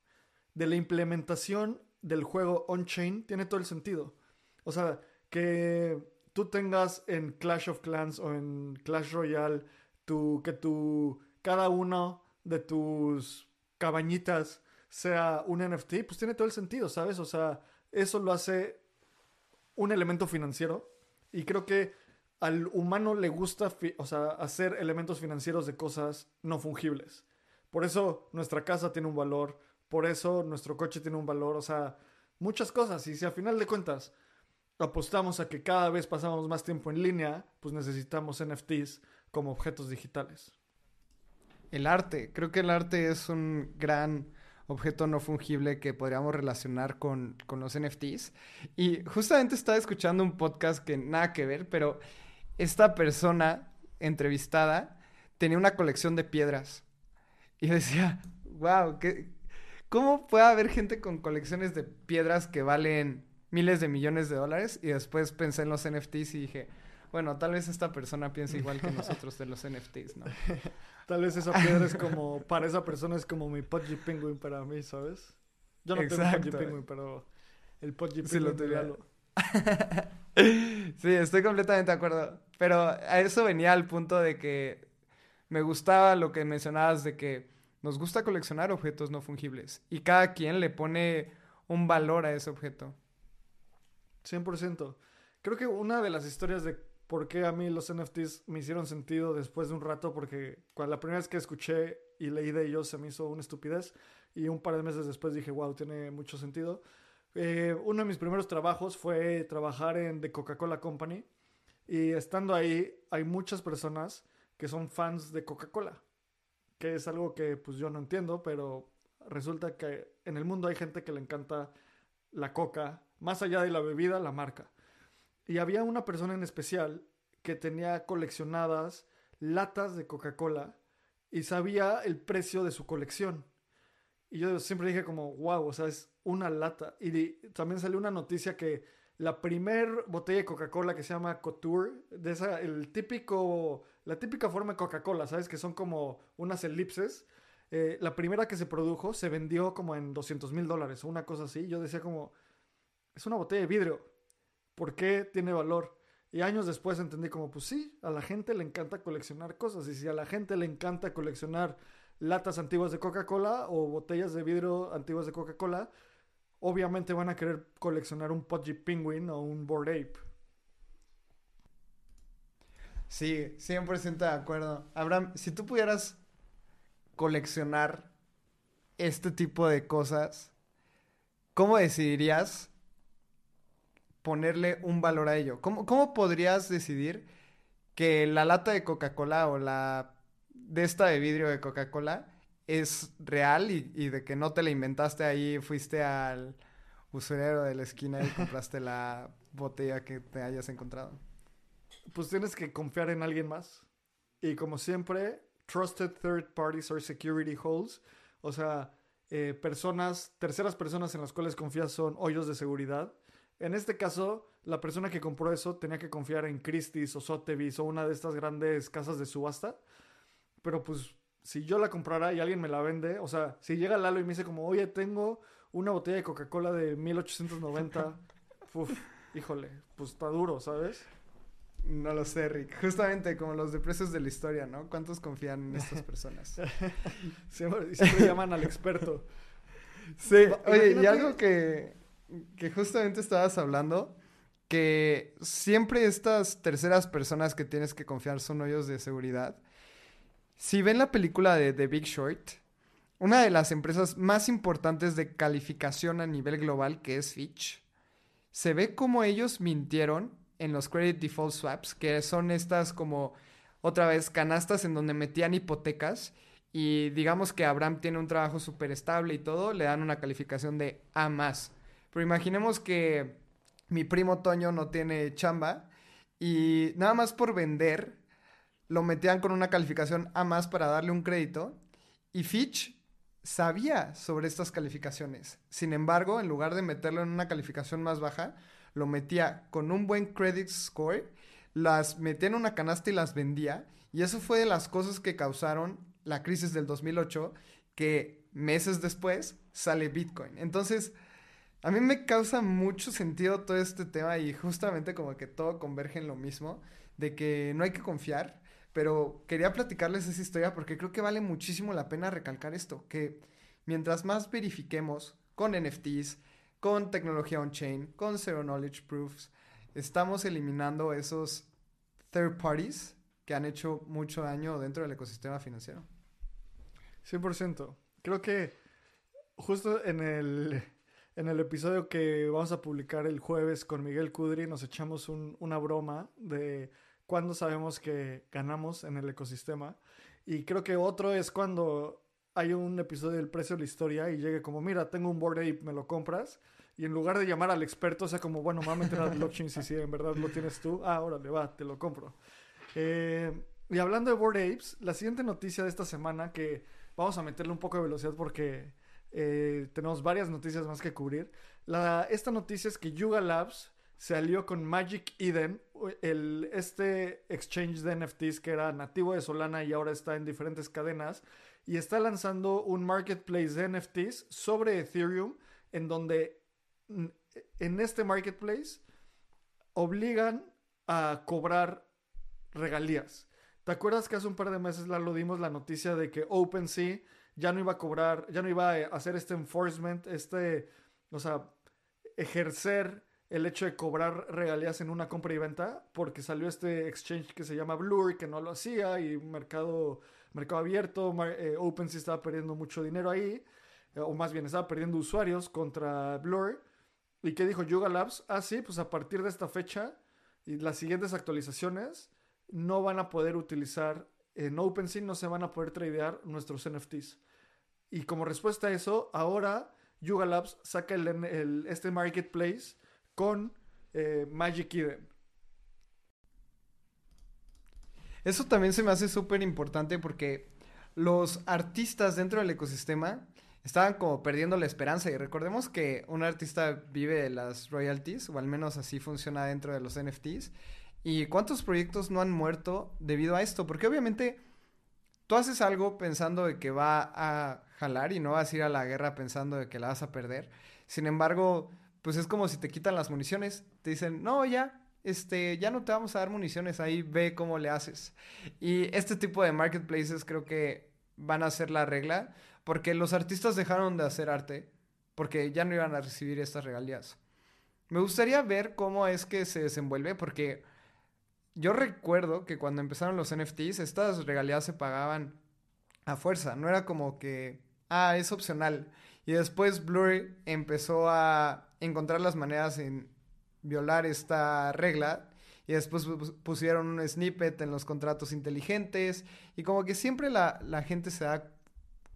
de la implementación del juego on-chain, tiene todo el sentido. O sea, que tú tengas en Clash of Clans o en Clash Royale, tu, que tu, cada uno de tus cabañitas sea un NFT, pues tiene todo el sentido, ¿sabes? O sea, eso lo hace un elemento financiero y creo que al humano le gusta, o sea, hacer elementos financieros de cosas no fungibles. Por eso nuestra casa tiene un valor, por eso nuestro coche tiene un valor, o sea, muchas cosas. Y si a final de cuentas apostamos a que cada vez pasamos más tiempo en línea, pues necesitamos NFTs como objetos digitales. El arte, creo que el arte es un gran objeto no fungible que podríamos relacionar con, con los NFTs. Y justamente estaba escuchando un podcast que nada que ver, pero esta persona entrevistada tenía una colección de piedras. Y decía, wow, ¿cómo puede haber gente con colecciones de piedras que valen miles de millones de dólares? Y después pensé en los NFTs y dije, bueno, tal vez esta persona piensa igual que nosotros de los NFTs, ¿no? [LAUGHS] tal vez esa piedra es como, para esa persona es como mi Pudgy Penguin para mí, ¿sabes? Yo no tengo Pudgy Penguin, pero el Pudgy Penguin sí, lo [LAUGHS] sí, estoy completamente de acuerdo. Pero a eso venía al punto de que me gustaba lo que mencionabas de que nos gusta coleccionar objetos no fungibles y cada quien le pone un valor a ese objeto. 100%. Creo que una de las historias de por qué a mí los NFTs me hicieron sentido después de un rato, porque cuando la primera vez que escuché y leí de ellos se me hizo una estupidez y un par de meses después dije, wow, tiene mucho sentido. Eh, uno de mis primeros trabajos fue trabajar en The Coca-Cola Company. Y estando ahí, hay muchas personas que son fans de Coca-Cola. Que es algo que pues yo no entiendo, pero resulta que en el mundo hay gente que le encanta la coca, más allá de la bebida, la marca. Y había una persona en especial que tenía coleccionadas latas de Coca-Cola y sabía el precio de su colección. Y yo siempre dije como, wow, o sea, es una lata. Y también salió una noticia que la primer botella de Coca-Cola que se llama Couture, de esa, el típico, la típica forma de Coca-Cola, ¿sabes? Que son como unas elipses. eh, la primera que se produjo se vendió como en 200 mil dólares o una cosa así. Yo decía como, es una botella de vidrio. ¿Por qué tiene valor? Y años después entendí como, pues sí, a la gente le encanta coleccionar cosas. Y si a la gente le encanta coleccionar latas antiguas de Coca-Cola o botellas de vidrio antiguas de Coca-Cola, obviamente van a querer coleccionar un Pudgy Penguin o un Bored Ape. Sí, 100% de acuerdo. Abraham, si tú pudieras coleccionar este tipo de cosas, ¿cómo decidirías ponerle un valor a ello? ¿Cómo, cómo podrías decidir que la lata de Coca-Cola o la de esta de vidrio de Coca-Cola es real y, y, de que no te la inventaste ahí, fuiste al usurero de la esquina y compraste la [LAUGHS] botella que te hayas encontrado? Pues tienes que confiar en alguien más. Y como siempre, trusted third parties or security holes. O sea, eh, personas, terceras personas en las cuales confías son hoyos de seguridad. En este caso, la persona que compró eso tenía que confiar en Christie's o Sotheby's o una de estas grandes casas de subasta. Pero pues, si yo la comprara y alguien me la vende, o sea, si llega Lalo y me dice como, oye, tengo una botella de Coca-Cola de 1890, [LAUGHS] uf, híjole, pues está duro, ¿sabes? No lo sé, Rick. Justamente como los de precios de la historia, ¿no? ¿Cuántos confían en estas [LAUGHS] personas? [LAUGHS] siempre, siempre llaman al experto. Sí, oye, y algo que, que justamente estabas hablando, que siempre estas terceras personas que tienes que confiar son hoyos de seguridad. Si ven la película de The Big Short, una de las empresas más importantes de calificación a nivel global, que es Fitch, se ve como ellos mintieron en los credit default swaps, que son estas como otra vez canastas en donde metían hipotecas y digamos que Abraham tiene un trabajo súper estable y todo, le dan una calificación de A más. Pero imaginemos que mi primo Toño no tiene chamba y nada más por vender lo metían con una calificación A más para darle un crédito y Fitch sabía sobre estas calificaciones. Sin embargo, en lugar de meterlo en una calificación más baja, lo metía con un buen credit score, las metía en una canasta y las vendía. Y eso fue de las cosas que causaron la crisis del 2008, que meses después sale Bitcoin. Entonces, a mí me causa mucho sentido todo este tema y justamente como que todo converge en lo mismo, de que no hay que confiar, pero quería platicarles esa historia porque creo que vale muchísimo la pena recalcar esto, que mientras más verifiquemos con NFTs, con tecnología on-chain, con Zero Knowledge Proofs, estamos eliminando esos third parties que han hecho mucho daño dentro del ecosistema financiero. 100%. Creo que justo en el, en el episodio que vamos a publicar el jueves con Miguel Kudri nos echamos un, una broma de cuándo sabemos que ganamos en el ecosistema. Y creo que otro es cuando hay un episodio del precio de la historia y llegue como, mira, tengo un board ape, ¿me lo compras? Y en lugar de llamar al experto, o sea, como, bueno, me va a meter al blockchain si sí, en verdad lo tienes tú. Ah, órale, va, te lo compro. Eh, y hablando de board apes, la siguiente noticia de esta semana, que vamos a meterle un poco de velocidad porque eh, tenemos varias noticias más que cubrir. La, esta noticia es que Yuga Labs se alió con Magic Eden, el, este exchange de NFTs que era nativo de Solana y ahora está en diferentes cadenas y está lanzando un marketplace de NFTs sobre Ethereum en donde en este marketplace obligan a cobrar regalías. ¿Te acuerdas que hace un par de meses la lo dimos la noticia de que OpenSea ya no iba a cobrar, ya no iba a hacer este enforcement, este, o sea, ejercer el hecho de cobrar regalías en una compra y venta, porque salió este exchange que se llama Blur, que no lo hacía, y mercado mercado abierto, eh, OpenSea estaba perdiendo mucho dinero ahí, eh, o más bien estaba perdiendo usuarios contra Blur. ¿Y qué dijo Yuga Labs? Ah, sí, pues a partir de esta fecha y las siguientes actualizaciones no van a poder utilizar en OpenSea, no se van a poder tradear nuestros NFTs. Y como respuesta a eso, ahora Yuga Labs saca este marketplace con eh, Magic Eden. Eso también se me hace súper importante porque los artistas dentro del ecosistema estaban como perdiendo la esperanza y recordemos que un artista vive de las royalties o al menos así funciona dentro de los NFTs y cuántos proyectos no han muerto debido a esto porque obviamente tú haces algo pensando de que va a jalar y no vas a ir a la guerra pensando de que la vas a perder. Sin embargo, pues es como si te quitan las municiones. Te dicen, no, ya, este, ya no te vamos a dar municiones, ahí ve cómo le haces. Y este tipo de marketplaces creo que van a ser la regla, porque los artistas dejaron de hacer arte, porque ya no iban a recibir estas regalías. Me gustaría ver cómo es que se desenvuelve, porque yo recuerdo que cuando empezaron los NFTs, estas regalías se pagaban a fuerza, no era como que, ah, es opcional. Y después Blur empezó a encontrar las maneras en violar esta regla y después pusieron un snippet en los contratos inteligentes y como que siempre la, la, gente se da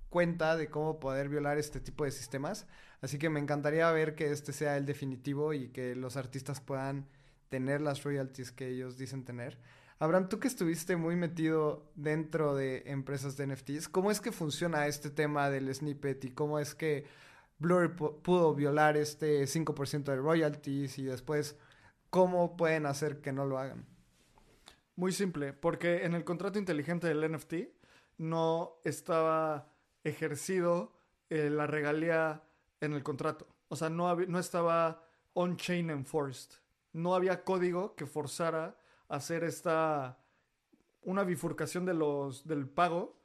cuenta de cómo poder violar este tipo de sistemas. Así que me encantaría ver que este sea el definitivo y que los artistas puedan tener las royalties que ellos dicen tener. Abraham, tú que estuviste muy metido dentro de empresas de NFTs, ¿cómo es que funciona este tema del snippet y cómo es que Blur pudo violar este 5% de royalties y después cómo pueden hacer que no lo hagan? Muy simple, porque en el contrato inteligente del NFT no estaba ejercido eh, la regalía en el contrato. O sea, no, no estaba on-chain enforced. No había código que forzara hacer esta una bifurcación de los, del pago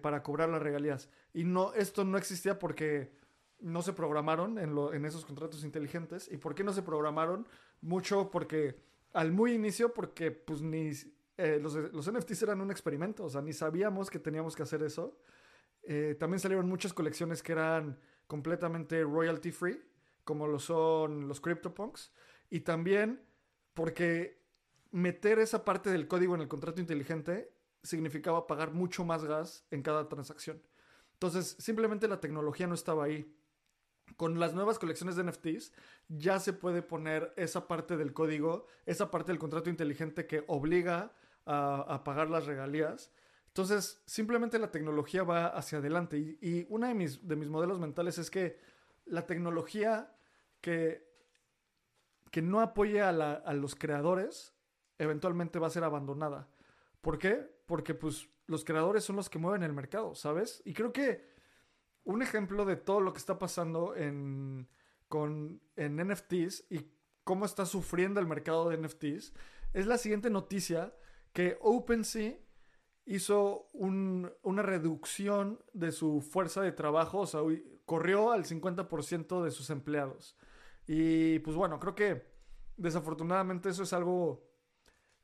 para cobrar las regalías. Y no, esto no existía porque no se programaron en, en esos contratos inteligentes. ¿Y por qué no se programaron? Mucho porque al muy inicio, porque pues ni eh, los, los, NFTs eran un experimento, o sea, ni sabíamos que teníamos que hacer eso. Eh, también salieron muchas colecciones que eran completamente royalty free, como lo son los CryptoPunks. Y también porque meter esa parte del código en el contrato inteligente significaba pagar mucho más gas en cada transacción. Entonces, simplemente la tecnología no estaba ahí con las nuevas colecciones de NFTs ya se puede poner esa parte del código, esa parte del contrato inteligente que obliga a, pagar las regalías. Entonces, simplemente la tecnología va hacia adelante. Y, uno de mis, de mis modelos mentales es que la tecnología que, que no apoye a, a los creadores eventualmente va a ser abandonada. ¿Por qué? Porque pues los creadores son los que mueven el mercado, ¿sabes? Y creo que un ejemplo de todo lo que está pasando en, con, en NFTs y cómo está sufriendo el mercado de NFTs es la siguiente noticia que OpenSea hizo una reducción de su fuerza de trabajo, o sea, corrió al 50% de sus empleados. Y pues bueno, creo que desafortunadamente eso es algo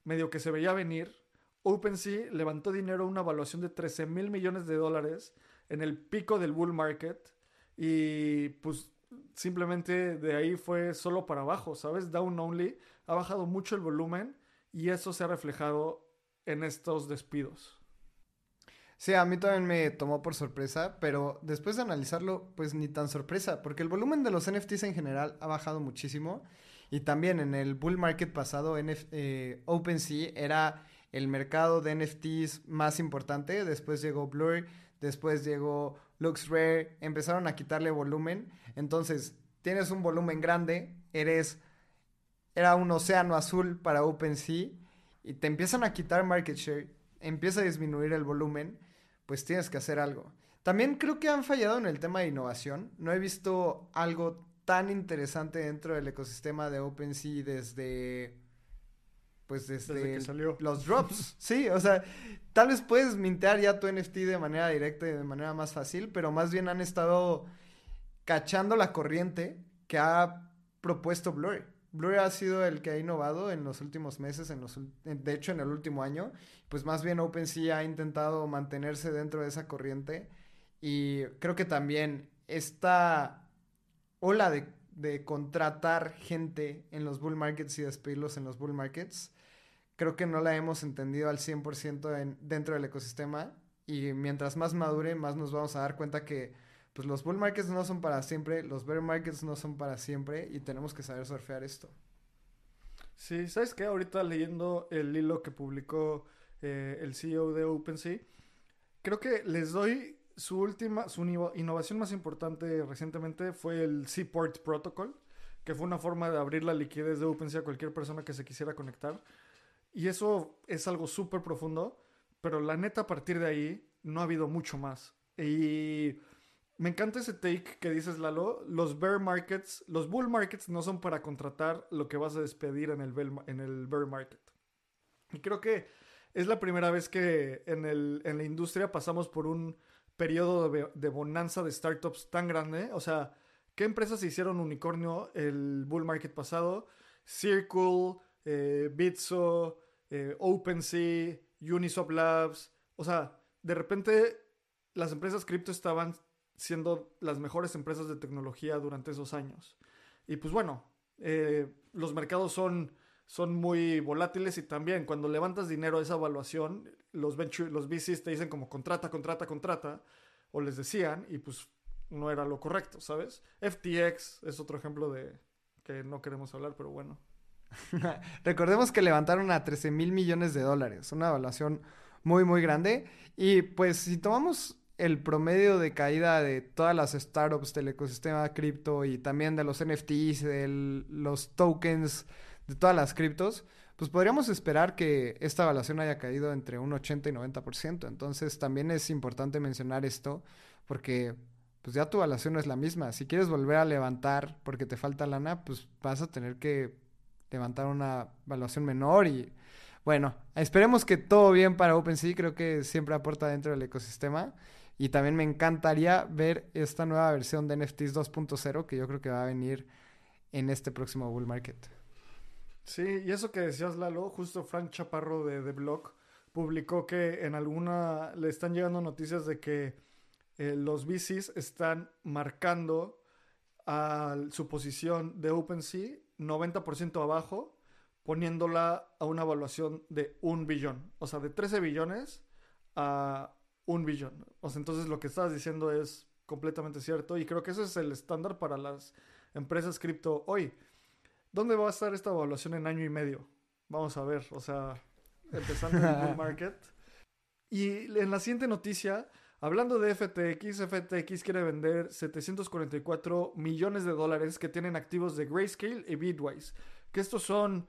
medio que se veía venir. OpenSea levantó dinero, una evaluación de 13 mil millones de dólares en el pico del bull market y pues simplemente de ahí fue solo para abajo, ¿sabes? Down only ha bajado mucho el volumen y eso se ha reflejado en estos despidos. Sí, a mí también me tomó por sorpresa, pero después de analizarlo, pues ni tan sorpresa, porque el volumen de los NFTs en general ha bajado muchísimo y también en el bull market pasado, eh, OpenSea era el mercado de NFTs más importante, después llegó Blur, después llegó LuxRare, empezaron a quitarle volumen. Entonces, tienes un volumen grande, eres era un océano azul para OpenSea y te empiezan a quitar market share, empieza a disminuir el volumen, pues tienes que hacer algo. También creo que han fallado en el tema de innovación. No he visto algo tan interesante dentro del ecosistema de OpenSea desde pues desde, los drops. [LAUGHS] sí, o sea, tal vez puedes mintear ya tu NFT de manera directa y de manera más fácil, pero más bien han estado cachando la corriente que ha propuesto Blur. Blur ha sido el que ha innovado en los últimos meses, en los, de hecho en el último año, pues más bien OpenSea ha intentado mantenerse dentro de esa corriente y creo que también esta ola de, de contratar gente en los bull markets y despedirlos en los bull markets creo que no la hemos entendido al 100% dentro del ecosistema y mientras más madure, más nos vamos a dar cuenta que pues los bull markets no son para siempre, los bear markets no son para siempre y tenemos que saber surfear esto. Sí, ¿sabes qué? Ahorita leyendo el hilo que publicó eh, el CEO de OpenSea, creo que les doy su última, su innovación más importante recientemente fue el Seaport Protocol, que fue una forma de abrir la liquidez de OpenSea a cualquier persona que se quisiera conectar. Y eso es algo súper profundo, pero la neta a partir de ahí no ha habido mucho más. Y me encanta ese take que dices, Lalo. Los bear markets, los bull markets no son para contratar lo que vas a despedir en el, en el bear market. Y creo que es la primera vez que en, el, en la industria pasamos por un periodo de, bonanza de startups tan grande. O sea, ¿qué empresas hicieron unicornio el bull market pasado? Circle, eh, Bitso, eh, OpenSea, Uniswap Labs. O sea, de repente las empresas cripto estaban siendo las mejores empresas de tecnología durante esos años. Y pues bueno, eh, los mercados son, son muy volátiles y también cuando levantas dinero a esa evaluación, los, los VCs te dicen como contrata, contrata, contrata, o les decían, y pues no era lo correcto, ¿sabes? FTX es otro ejemplo de que no queremos hablar, pero bueno. [LAUGHS] Recordemos que levantaron a 13 mil millones de dólares, una evaluación muy, muy grande. Y pues si tomamos el promedio de caída de todas las startups del ecosistema cripto y también de los NFTs, de los tokens, de todas las criptos, pues podríamos esperar que esta evaluación haya caído entre un 80 y 90%. Entonces también es importante mencionar esto porque pues ya tu evaluación no es la misma. Si quieres volver a levantar porque te falta lana, pues vas a tener que levantar una evaluación menor y bueno, esperemos que todo bien para OpenSea, creo que siempre aporta dentro del ecosistema. Y también me encantaría ver esta nueva versión de NFTs 2.0 que yo creo que va a venir en este próximo bull market. Sí, y eso que decías, Lalo, justo Frank Chaparro de The Block publicó que en alguna le están llegando noticias de que eh, los VCs están marcando a su posición de OpenSea 90% abajo, poniéndola a una evaluación de un billón. O sea, de 13 billones a un billón. O sea, entonces lo que estás diciendo es completamente cierto y creo que ese es el estándar para las empresas cripto hoy. ¿Dónde va a estar esta evaluación en año y medio? Vamos a ver, o sea, empezando en el bull [LAUGHS] market. Y en la siguiente noticia, hablando de FTX, FTX quiere vender 744 millones de dólares que tienen activos de Grayscale y Bitwise, que estos son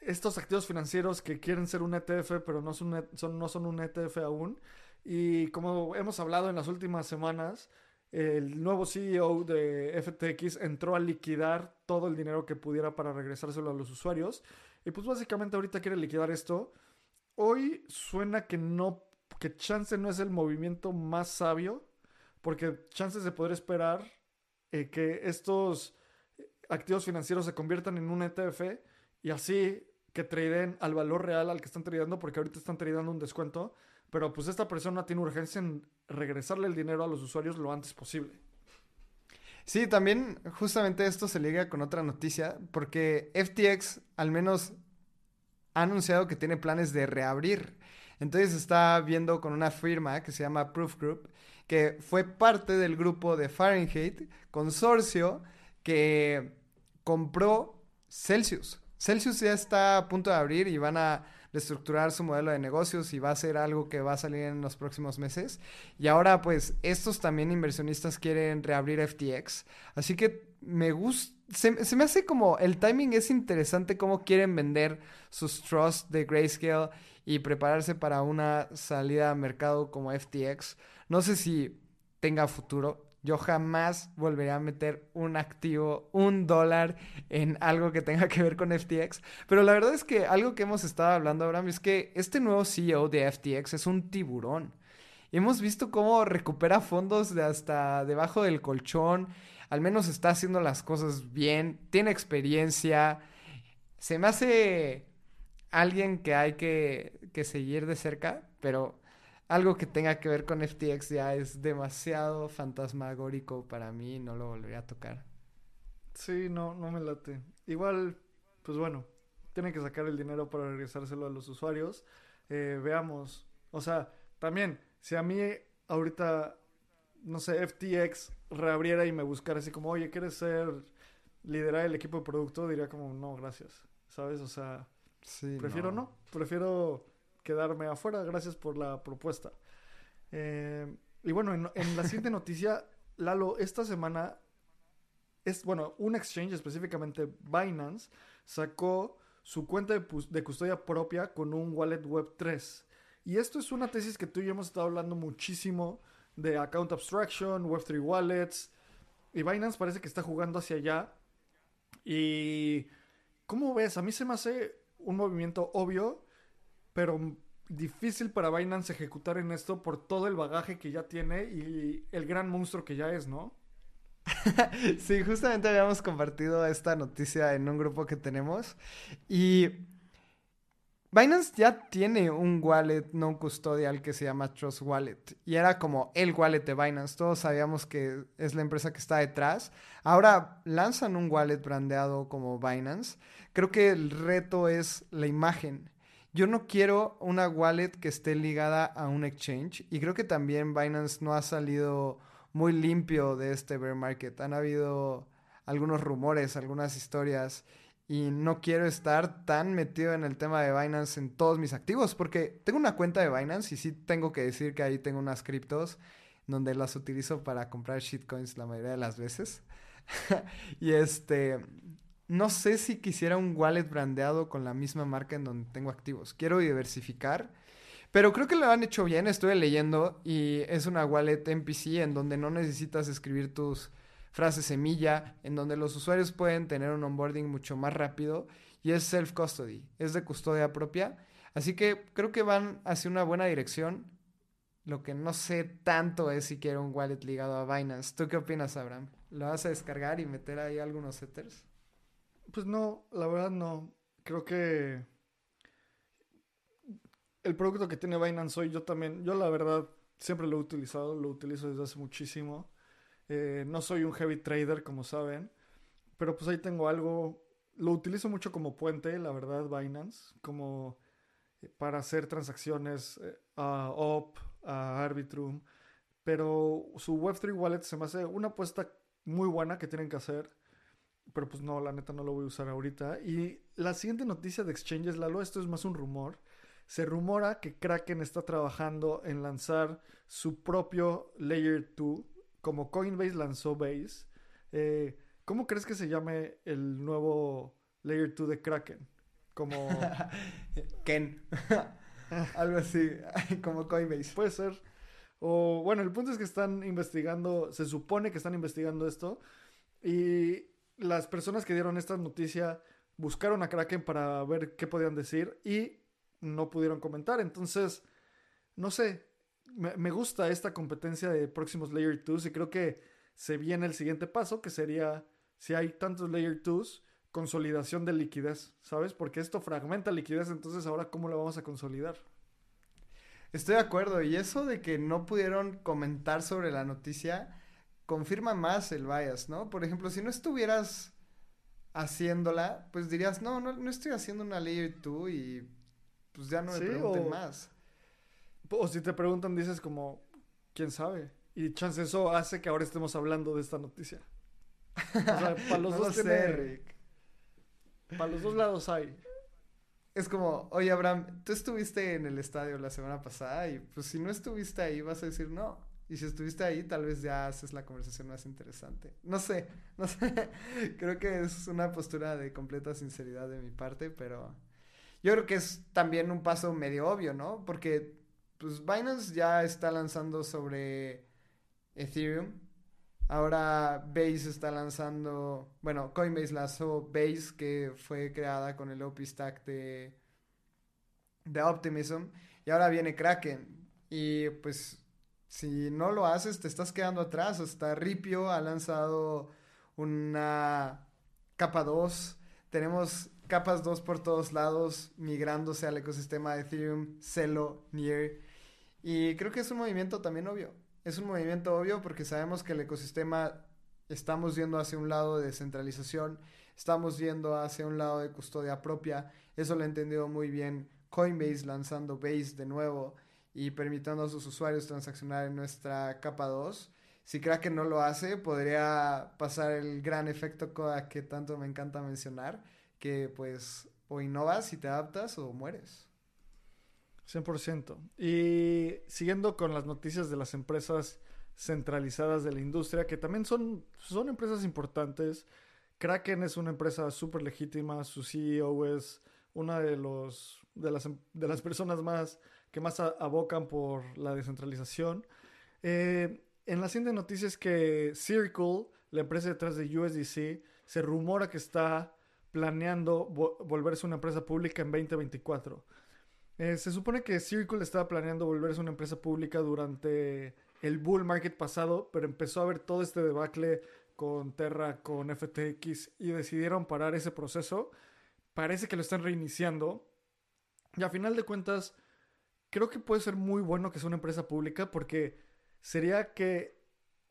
estos activos financieros que quieren ser un ETF, pero no son, e, son, no son un ETF aún. Y como hemos hablado en las últimas semanas, el nuevo CEO de FTX entró a liquidar todo el dinero que pudiera para regresárselo a los usuarios. Y pues básicamente ahorita quiere liquidar esto. Hoy suena que no, que chance no es el movimiento más sabio, porque chances de poder esperar eh, que estos activos financieros se conviertan en un ETF y así que traden al valor real al que están tradeando, porque ahorita están tradeando un descuento, pero pues esta persona tiene urgencia en regresarle el dinero a los usuarios lo antes posible. Sí, también justamente esto se liga con otra noticia, porque FTX al menos ha anunciado que tiene planes de reabrir. Entonces está viendo con una firma que se llama Proof Group, que fue parte del grupo de Fahrenheit, consorcio que compró Celsius. Celsius ya está a punto de abrir y van a reestructurar su modelo de negocios y va a ser algo que va a salir en los próximos meses. Y ahora pues estos también inversionistas quieren reabrir FTX. Así que me gusta, se, me hace como el timing es interesante cómo quieren vender sus trusts de Grayscale y prepararse para una salida a mercado como FTX. No sé si tenga futuro. Yo jamás volveré a meter un activo, un dólar en algo que tenga que ver con FTX. Pero la verdad es que algo que hemos estado hablando, Abraham, es que este nuevo CEO de FTX es un tiburón. Hemos visto cómo recupera fondos de hasta debajo del colchón. Al menos está haciendo las cosas bien. Tiene experiencia. Se me hace alguien que hay que, que seguir de cerca. Pero algo que tenga que ver con FTX ya es demasiado fantasmagórico para mí, no lo volvería a tocar. Sí, no, no me late. Igual, pues bueno, tienen que sacar el dinero para regresárselo a los usuarios. Eh, veamos, o sea, también, si a mí ahorita, no sé, FTX reabriera y me buscara así como, oye, ¿quieres ser, liderar el equipo de producto? Diría como, no, gracias, ¿sabes? O sea, prefiero no prefiero quedarme afuera. Gracias por la propuesta. Eh, y bueno, en, la siguiente [LAUGHS] noticia, Lalo, esta semana es, bueno, un exchange, específicamente Binance, sacó su cuenta de, custodia propia con un wallet web 3. Y esto es una tesis que tú y yo hemos estado hablando muchísimo de account abstraction, Web3 wallets. Y Binance parece que está jugando hacia allá. Y ¿cómo ves? A mí se me hace un movimiento obvio, pero difícil para Binance ejecutar en esto por todo el bagaje que ya tiene y el gran monstruo que ya es, ¿no? [LAUGHS] sí, justamente habíamos compartido esta noticia en un grupo que tenemos y Binance ya tiene un wallet no custodial que se llama Trust Wallet y era como el wallet de Binance. Todos sabíamos que es la empresa que está detrás. Ahora lanzan un wallet brandeado como Binance. Creo que el reto es la imagen. Yo no quiero una wallet que esté ligada a un exchange y creo que también Binance no ha salido muy limpio de este bear market. Han habido algunos rumores, algunas historias y no quiero estar tan metido en el tema de Binance en todos mis activos, porque tengo una cuenta de Binance y sí tengo que decir que ahí tengo unas criptos donde las utilizo para comprar shitcoins la mayoría de las veces. [LAUGHS] y este, no sé si quisiera un wallet brandeado con la misma marca en donde tengo activos. Quiero diversificar, pero creo que lo han hecho bien, estuve leyendo y es una wallet NPC en donde no necesitas escribir tus frase semilla, en donde los usuarios pueden tener un onboarding mucho más rápido y es self-custody, es de custodia propia. Así que creo que van hacia una buena dirección. Lo que no sé tanto es si quiero un wallet ligado a Binance. ¿Tú qué opinas, Abraham? ¿Lo vas a descargar y meter ahí algunos setters? Pues no, la verdad no. Creo que el producto que tiene Binance hoy, yo también, yo la verdad siempre lo he utilizado, lo utilizo desde hace muchísimo. Eh, no soy un heavy trader, como saben. Pero pues ahí tengo algo. Lo utilizo mucho como puente, la verdad, Binance. Como eh, para hacer transacciones eh, a OP, a Arbitrum. Pero su Web3 Wallet se me hace una apuesta muy buena que tienen que hacer. Pero pues no, la neta no lo voy a usar ahorita. Y la siguiente noticia de exchanges, Lalo, esto es más un rumor. Se rumora que Kraken está trabajando en lanzar su propio Layer 2 como Coinbase lanzó Base, eh, ¿cómo crees que se llame el nuevo Layer 2 de Kraken? Como... [LAUGHS] Ken. [LAUGHS] Algo así, [LAUGHS] como Coinbase. Puede ser. O bueno, el punto es que están investigando, se supone que están investigando esto y las personas que dieron esta noticia buscaron a Kraken para ver qué podían decir y no pudieron comentar. Entonces, no sé, me, gusta esta competencia de próximos Layer 2 y creo que se viene el siguiente paso, que sería, si hay tantos Layer 2, consolidación de liquidez, ¿sabes? Porque esto fragmenta liquidez, entonces ahora cómo lo vamos a consolidar. Estoy de acuerdo, y eso de que no pudieron comentar sobre la noticia confirma más el bias, ¿no? Por ejemplo, si no estuvieras haciéndola, pues dirías, no, no, no estoy haciendo una Layer 2 y pues ya no me pregunten más. O si te preguntan, dices como, ¿quién sabe? Y chance eso hace que ahora estemos hablando de esta noticia. O sea, [LAUGHS] para los dos Para los dos lados hay. Es como, oye Abraham, tú estuviste en el estadio la semana pasada y pues si no estuviste ahí vas a decir no. Y si estuviste ahí, tal vez ya haces la conversación más interesante. No sé, [LAUGHS] no sé. creo que es una postura de completa sinceridad de mi parte, pero yo creo que es también un paso medio obvio, ¿no? Porque pues Binance ya está lanzando sobre Ethereum. Ahora Base está lanzando, bueno, Coinbase lanzó Base que fue creada con el OP Stack de, de Optimism. Y ahora viene Kraken. Y pues si no lo haces te estás quedando atrás. Hasta Ripio ha lanzado una capa 2. Tenemos capas 2 por todos lados migrándose al ecosistema de Ethereum, Celo, Near. Y creo que es un movimiento también obvio. Es un movimiento obvio porque sabemos que el ecosistema estamos yendo hacia un lado de descentralización, estamos yendo hacia un lado de custodia propia. Eso lo ha entendido muy bien Coinbase lanzando Base de nuevo y permitiendo a sus usuarios transaccionar en nuestra capa 2. Si que no lo hace, podría pasar el gran efecto que tanto me encanta mencionar, que pues o innovas y te adaptas o mueres. 100%. Y siguiendo con las noticias de las empresas centralizadas de la industria, que también son, son empresas importantes. Kraken es una empresa súper legítima, su CEO es una de, los, de, las, de las personas más que más abocan por la descentralización. Eh, en la siguiente noticia es que Circle, la empresa detrás de USDC, se rumora que está planeando volverse una empresa pública en 2024. Eh, se supone que Circle estaba planeando volverse una empresa pública durante el bull market pasado, pero empezó a haber todo este debacle con Terra, con FTX y decidieron parar ese proceso. Parece que lo están reiniciando. Y a final de cuentas, creo que puede ser muy bueno que sea una empresa pública porque sería que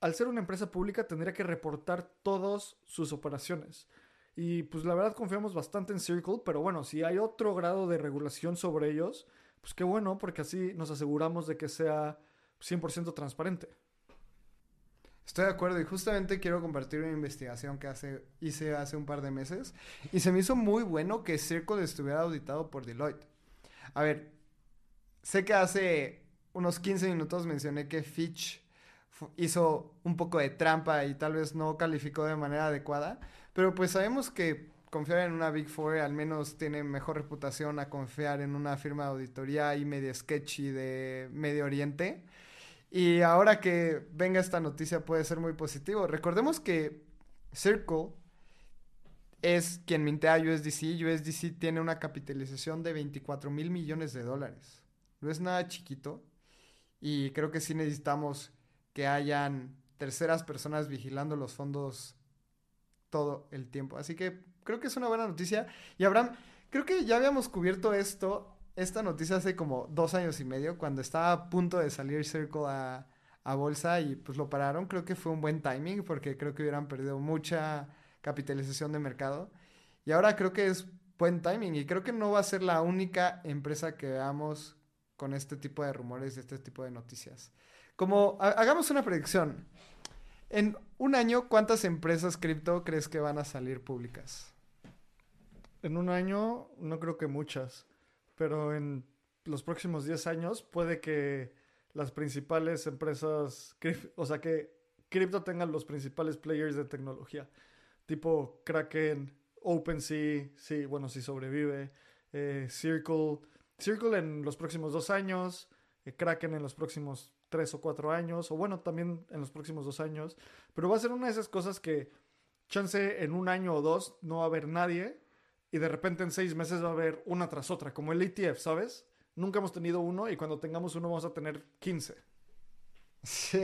al ser una empresa pública tendría que reportar todas sus operaciones. Y pues la verdad confiamos bastante en Circle, pero bueno, si hay otro grado de regulación sobre ellos, pues qué bueno, porque así nos aseguramos de que sea 100% transparente. Estoy de acuerdo y justamente quiero compartir una investigación que hace, hice hace un par de meses y se me hizo muy bueno que Circle estuviera auditado por Deloitte. A ver, sé que hace unos 15 minutos mencioné que Fitch hizo un poco de trampa y tal vez no calificó de manera adecuada, pero pues sabemos que confiar en una Big Four al menos tiene mejor reputación a confiar en una firma de auditoría y medio sketchy de Medio Oriente. Y ahora que venga esta noticia puede ser muy positivo. Recordemos que Circle es quien mintea USDC. USDC tiene una capitalización de 24 mil millones de dólares. No es nada chiquito. Y creo que sí necesitamos que hayan terceras personas vigilando los fondos todo el tiempo. Así que creo que es una buena noticia. Y Abraham, creo que ya habíamos cubierto esto esta noticia hace como dos años y medio, cuando estaba a punto de salir Circle a, bolsa y pues lo pararon. Creo que fue un buen timing porque creo que hubieran perdido mucha capitalización de mercado. Y ahora creo que es buen timing y creo que no va a ser la única empresa que veamos con este tipo de rumores y este tipo de noticias. Como hagamos una predicción. En un año, ¿cuántas empresas cripto crees que van a salir públicas? En un año, no creo que muchas pero en los próximos 10 años puede que las principales empresas, o sea, que cripto tengan los principales players de tecnología, tipo Kraken, OpenSea, sí, bueno, si sobrevive, eh, Circle, Circle en los próximos dos años, eh, Kraken en los próximos tres o cuatro años, o bueno, también en los próximos dos años, pero va a ser una de esas cosas que chance en un año o dos no va a haber nadie y de repente en seis meses va a haber una tras otra, como el ETF, ¿sabes? Nunca hemos tenido uno y cuando tengamos uno vamos a tener 15. Sí,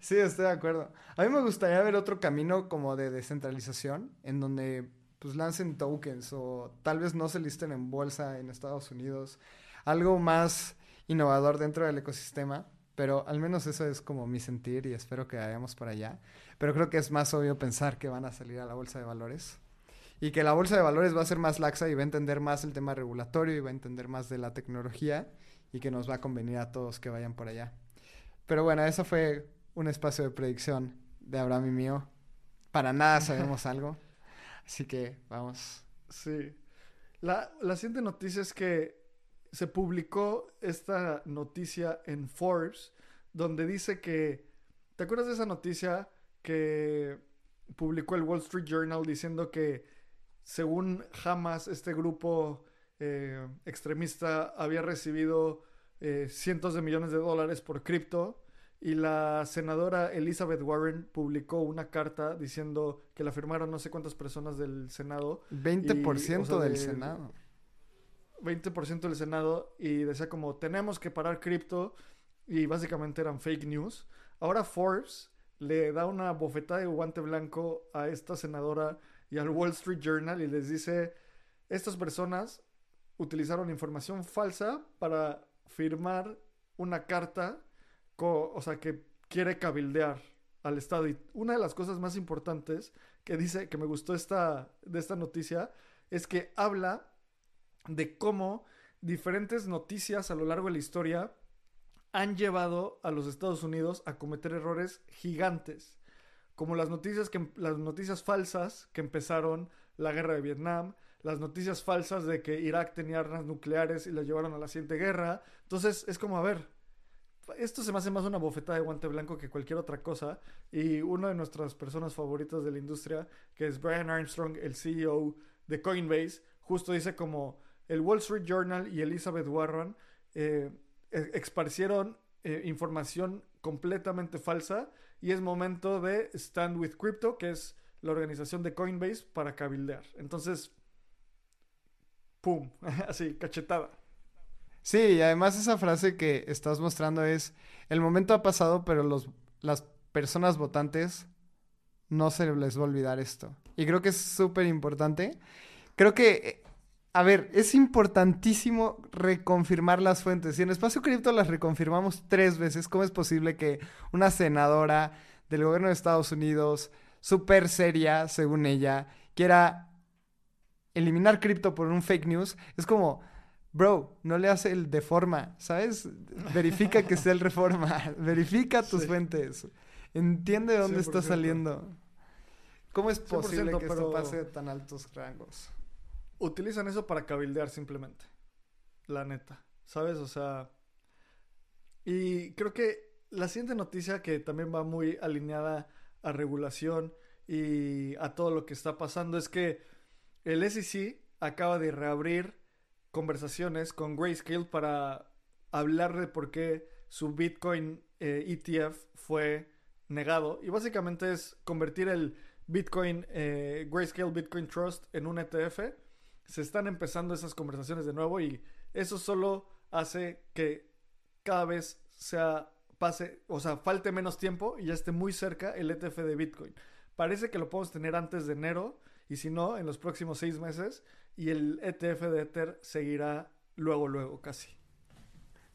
sí, estoy de acuerdo. A mí me gustaría ver otro camino como de descentralización, en donde pues lancen tokens o tal vez no se listen en bolsa en Estados Unidos. Algo más innovador dentro del ecosistema, pero al menos eso es como mi sentir y espero que vayamos para allá. Pero creo que es más obvio pensar que van a salir a la bolsa de valores y que la bolsa de valores va a ser más laxa y va a entender más el tema regulatorio y va a entender más de la tecnología y que nos va a convenir a todos que vayan por allá. Pero bueno, eso fue un espacio de predicción de Abraham y mío. Para nada sabemos [LAUGHS] algo. Así que vamos. Sí. La, la siguiente noticia es que se publicó esta noticia en Forbes donde dice que... ¿Te acuerdas de esa noticia que publicó el Wall Street Journal diciendo que según Hamas, este grupo eh, extremista había recibido eh, cientos de millones de dólares por cripto y la senadora Elizabeth Warren publicó una carta diciendo que la firmaron no sé cuántas personas del Senado. 20% del Senado. 20% del Senado y decía como tenemos que parar cripto y básicamente eran fake news. Ahora Forbes le da una bofetada de guante blanco a esta senadora y al Wall Street Journal y les dice, estas personas utilizaron información falsa para firmar una carta, o sea, que quiere cabildear al Estado. Y una de las cosas más importantes que dice, que me gustó esta, de esta noticia, es que habla de cómo diferentes noticias a lo largo de la historia han llevado a los Estados Unidos a cometer errores gigantes como las noticias, que, las noticias falsas que empezaron la guerra de Vietnam, las noticias falsas de que Irak tenía armas nucleares y las llevaron a la siguiente guerra. Entonces es como, a ver, esto se me hace más una bofetada de guante blanco que cualquier otra cosa. Y una de nuestras personas favoritas de la industria, que es Brian Armstrong, el CEO de Coinbase, justo dice como el Wall Street Journal y Elizabeth Warren eh, eh, esparcieron eh, información completamente falsa y es momento de Stand with Crypto, que es la organización de Coinbase para cabildear. Entonces, ¡pum! [LAUGHS] Así, cachetada. Sí, y además esa frase que estás mostrando es, el momento ha pasado, pero los, las personas votantes no se les va a olvidar esto. Y creo que es súper importante. Creo que, eh, a ver, es importantísimo reconfirmar las fuentes. Si en Espacio Cripto las reconfirmamos tres veces, ¿cómo es posible que una senadora del gobierno de Estados Unidos, súper seria, según ella, quiera eliminar cripto por un fake news? Es como Bro, no le hace el de forma, ¿sabes? Verifica que sea el reforma. [LAUGHS] Verifica tus fuentes. Entiende dónde está saliendo. ¿Cómo es posible que esto pase de tan altos rangos? Utilizan eso para cabildear simplemente. La neta. ¿Sabes? O sea. Y creo que la siguiente noticia que también va muy alineada a regulación y a todo lo que está pasando es que el SEC acaba de reabrir conversaciones con Grayscale para hablar de por qué su Bitcoin ETF eh, e fue negado. Y básicamente es convertir el Bitcoin, eh, Grayscale Bitcoin Trust en un ETF. Se están empezando esas conversaciones de nuevo y eso solo hace que cada vez sea pase, o sea, falte menos tiempo y ya esté muy cerca el ETF de Bitcoin. Parece que lo podemos tener antes de enero y si no, en los próximos seis meses y el ETF de Ether seguirá luego, luego, casi.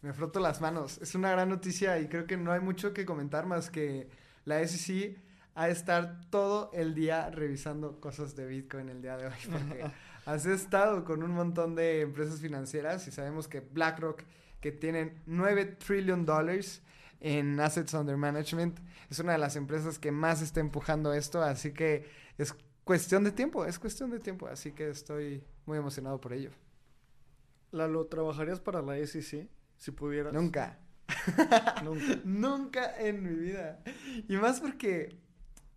Me froto las manos. Es una gran noticia y creo que no hay mucho que comentar más que la SEC a estar todo el día revisando cosas de Bitcoin el día de hoy. Porque [LAUGHS] has estado con un montón de empresas financieras y sabemos que BlackRock, que tienen 9 trillion dólares en assets under management, es una de las empresas que más está empujando esto. Así que es cuestión de tiempo, es cuestión de tiempo, así que estoy muy emocionado por ello. Lalo, ¿trabajarías para la SEC si pudieras? Nunca. [LAUGHS] Nunca. Nunca en mi vida. Y más porque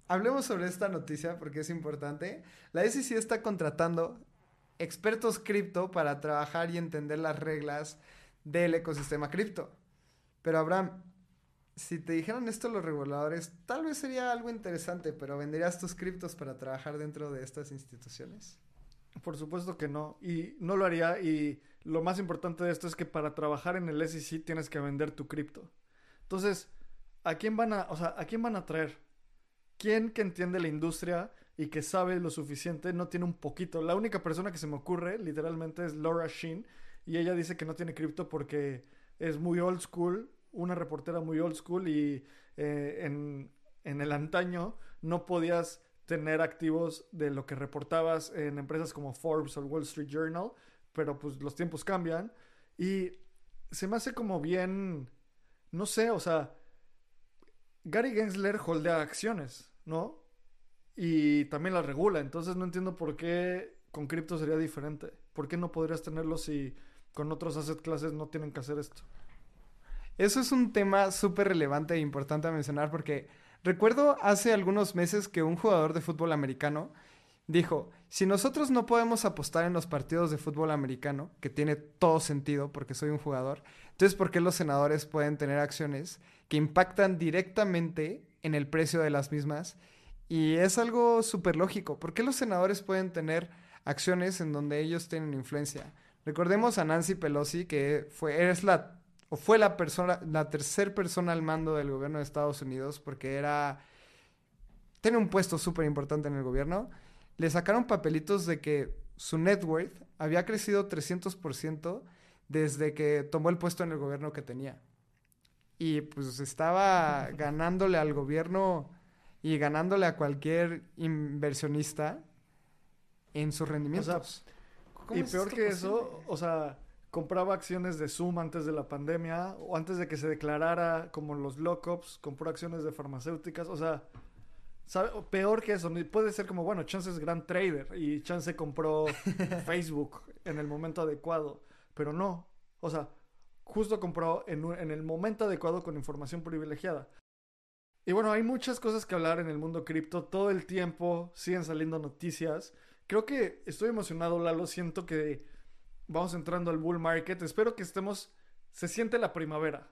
hablemos sobre esta noticia porque es importante. La SEC está contratando expertos cripto para trabajar y entender las reglas del ecosistema cripto. Pero Abraham, si te dijeran esto los reguladores, tal vez sería algo interesante, pero ¿venderías tus criptos para trabajar dentro de estas instituciones? Por supuesto que no, y no lo haría, y lo más importante de esto es que para trabajar en el SEC tienes que vender tu cripto. Entonces, ¿a quién van a, o sea, ¿a quién van a traer? ¿Quién que entiende la industria y que sabe lo suficiente no tiene un poquito? La única persona que se me ocurre, literalmente, es Laura Sheen, y ella dice que no tiene cripto porque es muy old school una reportera muy old school y eh, en, el antaño no podías tener activos de lo que reportabas en empresas como Forbes o Wall Street Journal, pero pues los tiempos cambian y se me hace como bien, no sé, o sea, Gary Gensler holdea acciones, ¿no? Y también las regula, entonces no entiendo por qué con cripto sería diferente. ¿Por qué no podrías tenerlo si con otros asset classes no tienen que hacer esto? Eso es un tema súper relevante e importante a mencionar porque recuerdo hace algunos meses que un jugador de fútbol americano dijo, si nosotros no podemos apostar en los partidos de fútbol americano, que tiene todo sentido porque soy un jugador, entonces ¿por qué los senadores pueden tener acciones que impactan directamente en el precio de las mismas? Y es algo súper lógico. ¿Por qué los senadores pueden tener acciones en donde ellos tienen influencia? Recordemos a Nancy Pelosi, que fue, es la o fue la persona, la tercera persona al mando del gobierno de Estados Unidos, porque era, tiene un puesto súper importante en el gobierno, le sacaron papelitos de que su net worth había crecido 300% desde que tomó el puesto en el gobierno que tenía. Y pues estaba ganándole al gobierno y ganándole a cualquier inversionista en sus rendimientos. y peor que eso, o sea, compraba acciones de Zoom antes de la pandemia o antes de que se declarara como los lockups, compró acciones de farmacéuticas, o sea, peor que eso, puede ser como, bueno, Chance es gran trader y Chance compró [LAUGHS] Facebook en el momento adecuado, pero no, o sea, justo compró en, en el momento adecuado con información privilegiada. Y bueno, hay muchas cosas que hablar en el mundo cripto, todo el tiempo siguen saliendo noticias. Creo que estoy emocionado, Lalo, siento que vamos entrando al bull market. Espero que estemos se siente la primavera.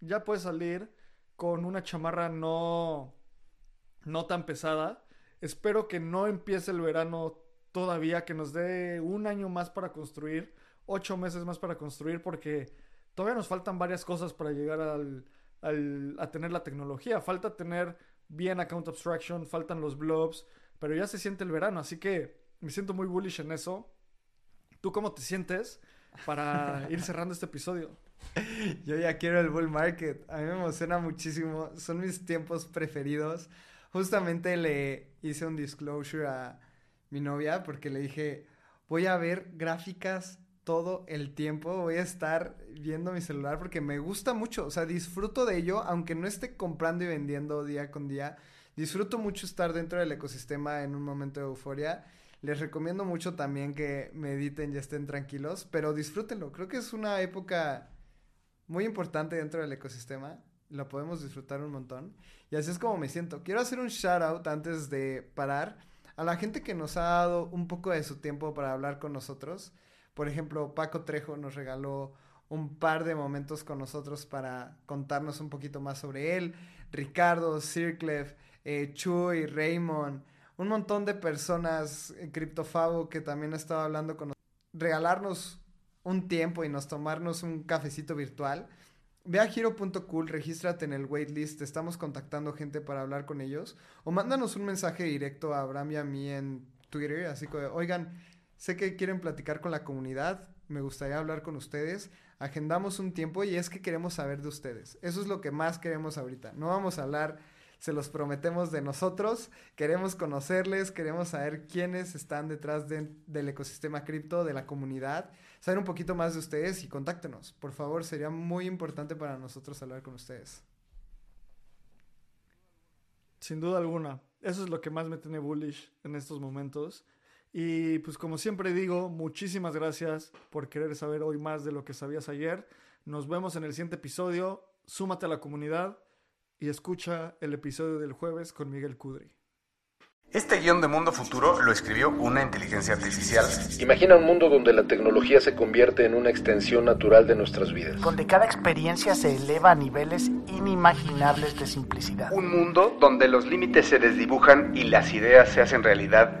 Ya puedes salir con una chamarra no, no tan pesada. Espero que no empiece el verano todavía, que nos dé un año más para construir, ocho meses más para construir, porque todavía nos faltan varias cosas para llegar al, al, a tener la tecnología. Falta tener bien account abstraction, faltan los blobs, pero ya se siente el verano, así que me siento muy bullish en eso. ¿Tú cómo te sientes para [LAUGHS] ir cerrando este episodio? Yo ya quiero el bull market. A mí me emociona muchísimo. Son mis tiempos preferidos. Justamente le hice un disclosure a mi novia porque le dije, voy a ver gráficas todo el tiempo. Voy a estar viendo mi celular porque me gusta mucho. O sea, disfruto de ello, aunque no esté comprando y vendiendo día con día. Disfruto mucho estar dentro del ecosistema en un momento de euforia. Les recomiendo mucho también que mediten y estén tranquilos, pero disfrútenlo. Creo que es una época muy importante dentro del ecosistema. Lo podemos disfrutar un montón. Y así es como me siento. Quiero hacer un shout out antes de parar a la gente que nos ha dado un poco de su tiempo para hablar con nosotros. Por ejemplo, Paco Trejo nos regaló un par de momentos con nosotros para contarnos un poquito más sobre él. Ricardo, Circlef, eh, Chuy, Raymond, un montón de personas, Criptofago que también ha estado hablando con nosotros. Regalarnos un tiempo y nos tomarnos un cafecito virtual. Ve a giro.cool, regístrate en el waitlist, estamos contactando gente para hablar con ellos. O mándanos un mensaje directo a Abraham y a mí en Twitter, así que, oigan, sé que quieren platicar con la comunidad, me gustaría hablar con ustedes. Agendamos un tiempo y es que queremos saber de ustedes. Eso es lo que más queremos ahorita. No vamos a hablar, se los prometemos de nosotros. Queremos conocerles, queremos saber quiénes están detrás del ecosistema cripto, de la comunidad saber un poquito más de ustedes y contáctenos. Por favor, sería muy importante para nosotros hablar con ustedes. Sin duda alguna. Eso es lo que más me tiene bullish en estos momentos. Y pues como siempre digo, muchísimas gracias por querer saber hoy más de lo que sabías ayer. Nos vemos en el siguiente episodio. Súmate a la comunidad y escucha el episodio del jueves con Miguel Cudri. Este guion de Mundo Futuro lo escribió una inteligencia artificial. Imagina un mundo donde la tecnología se convierte en una extensión natural de nuestras vidas. Donde cada experiencia se eleva a niveles inimaginables de simplicidad. Un mundo donde los límites se desdibujan y las ideas se hacen realidad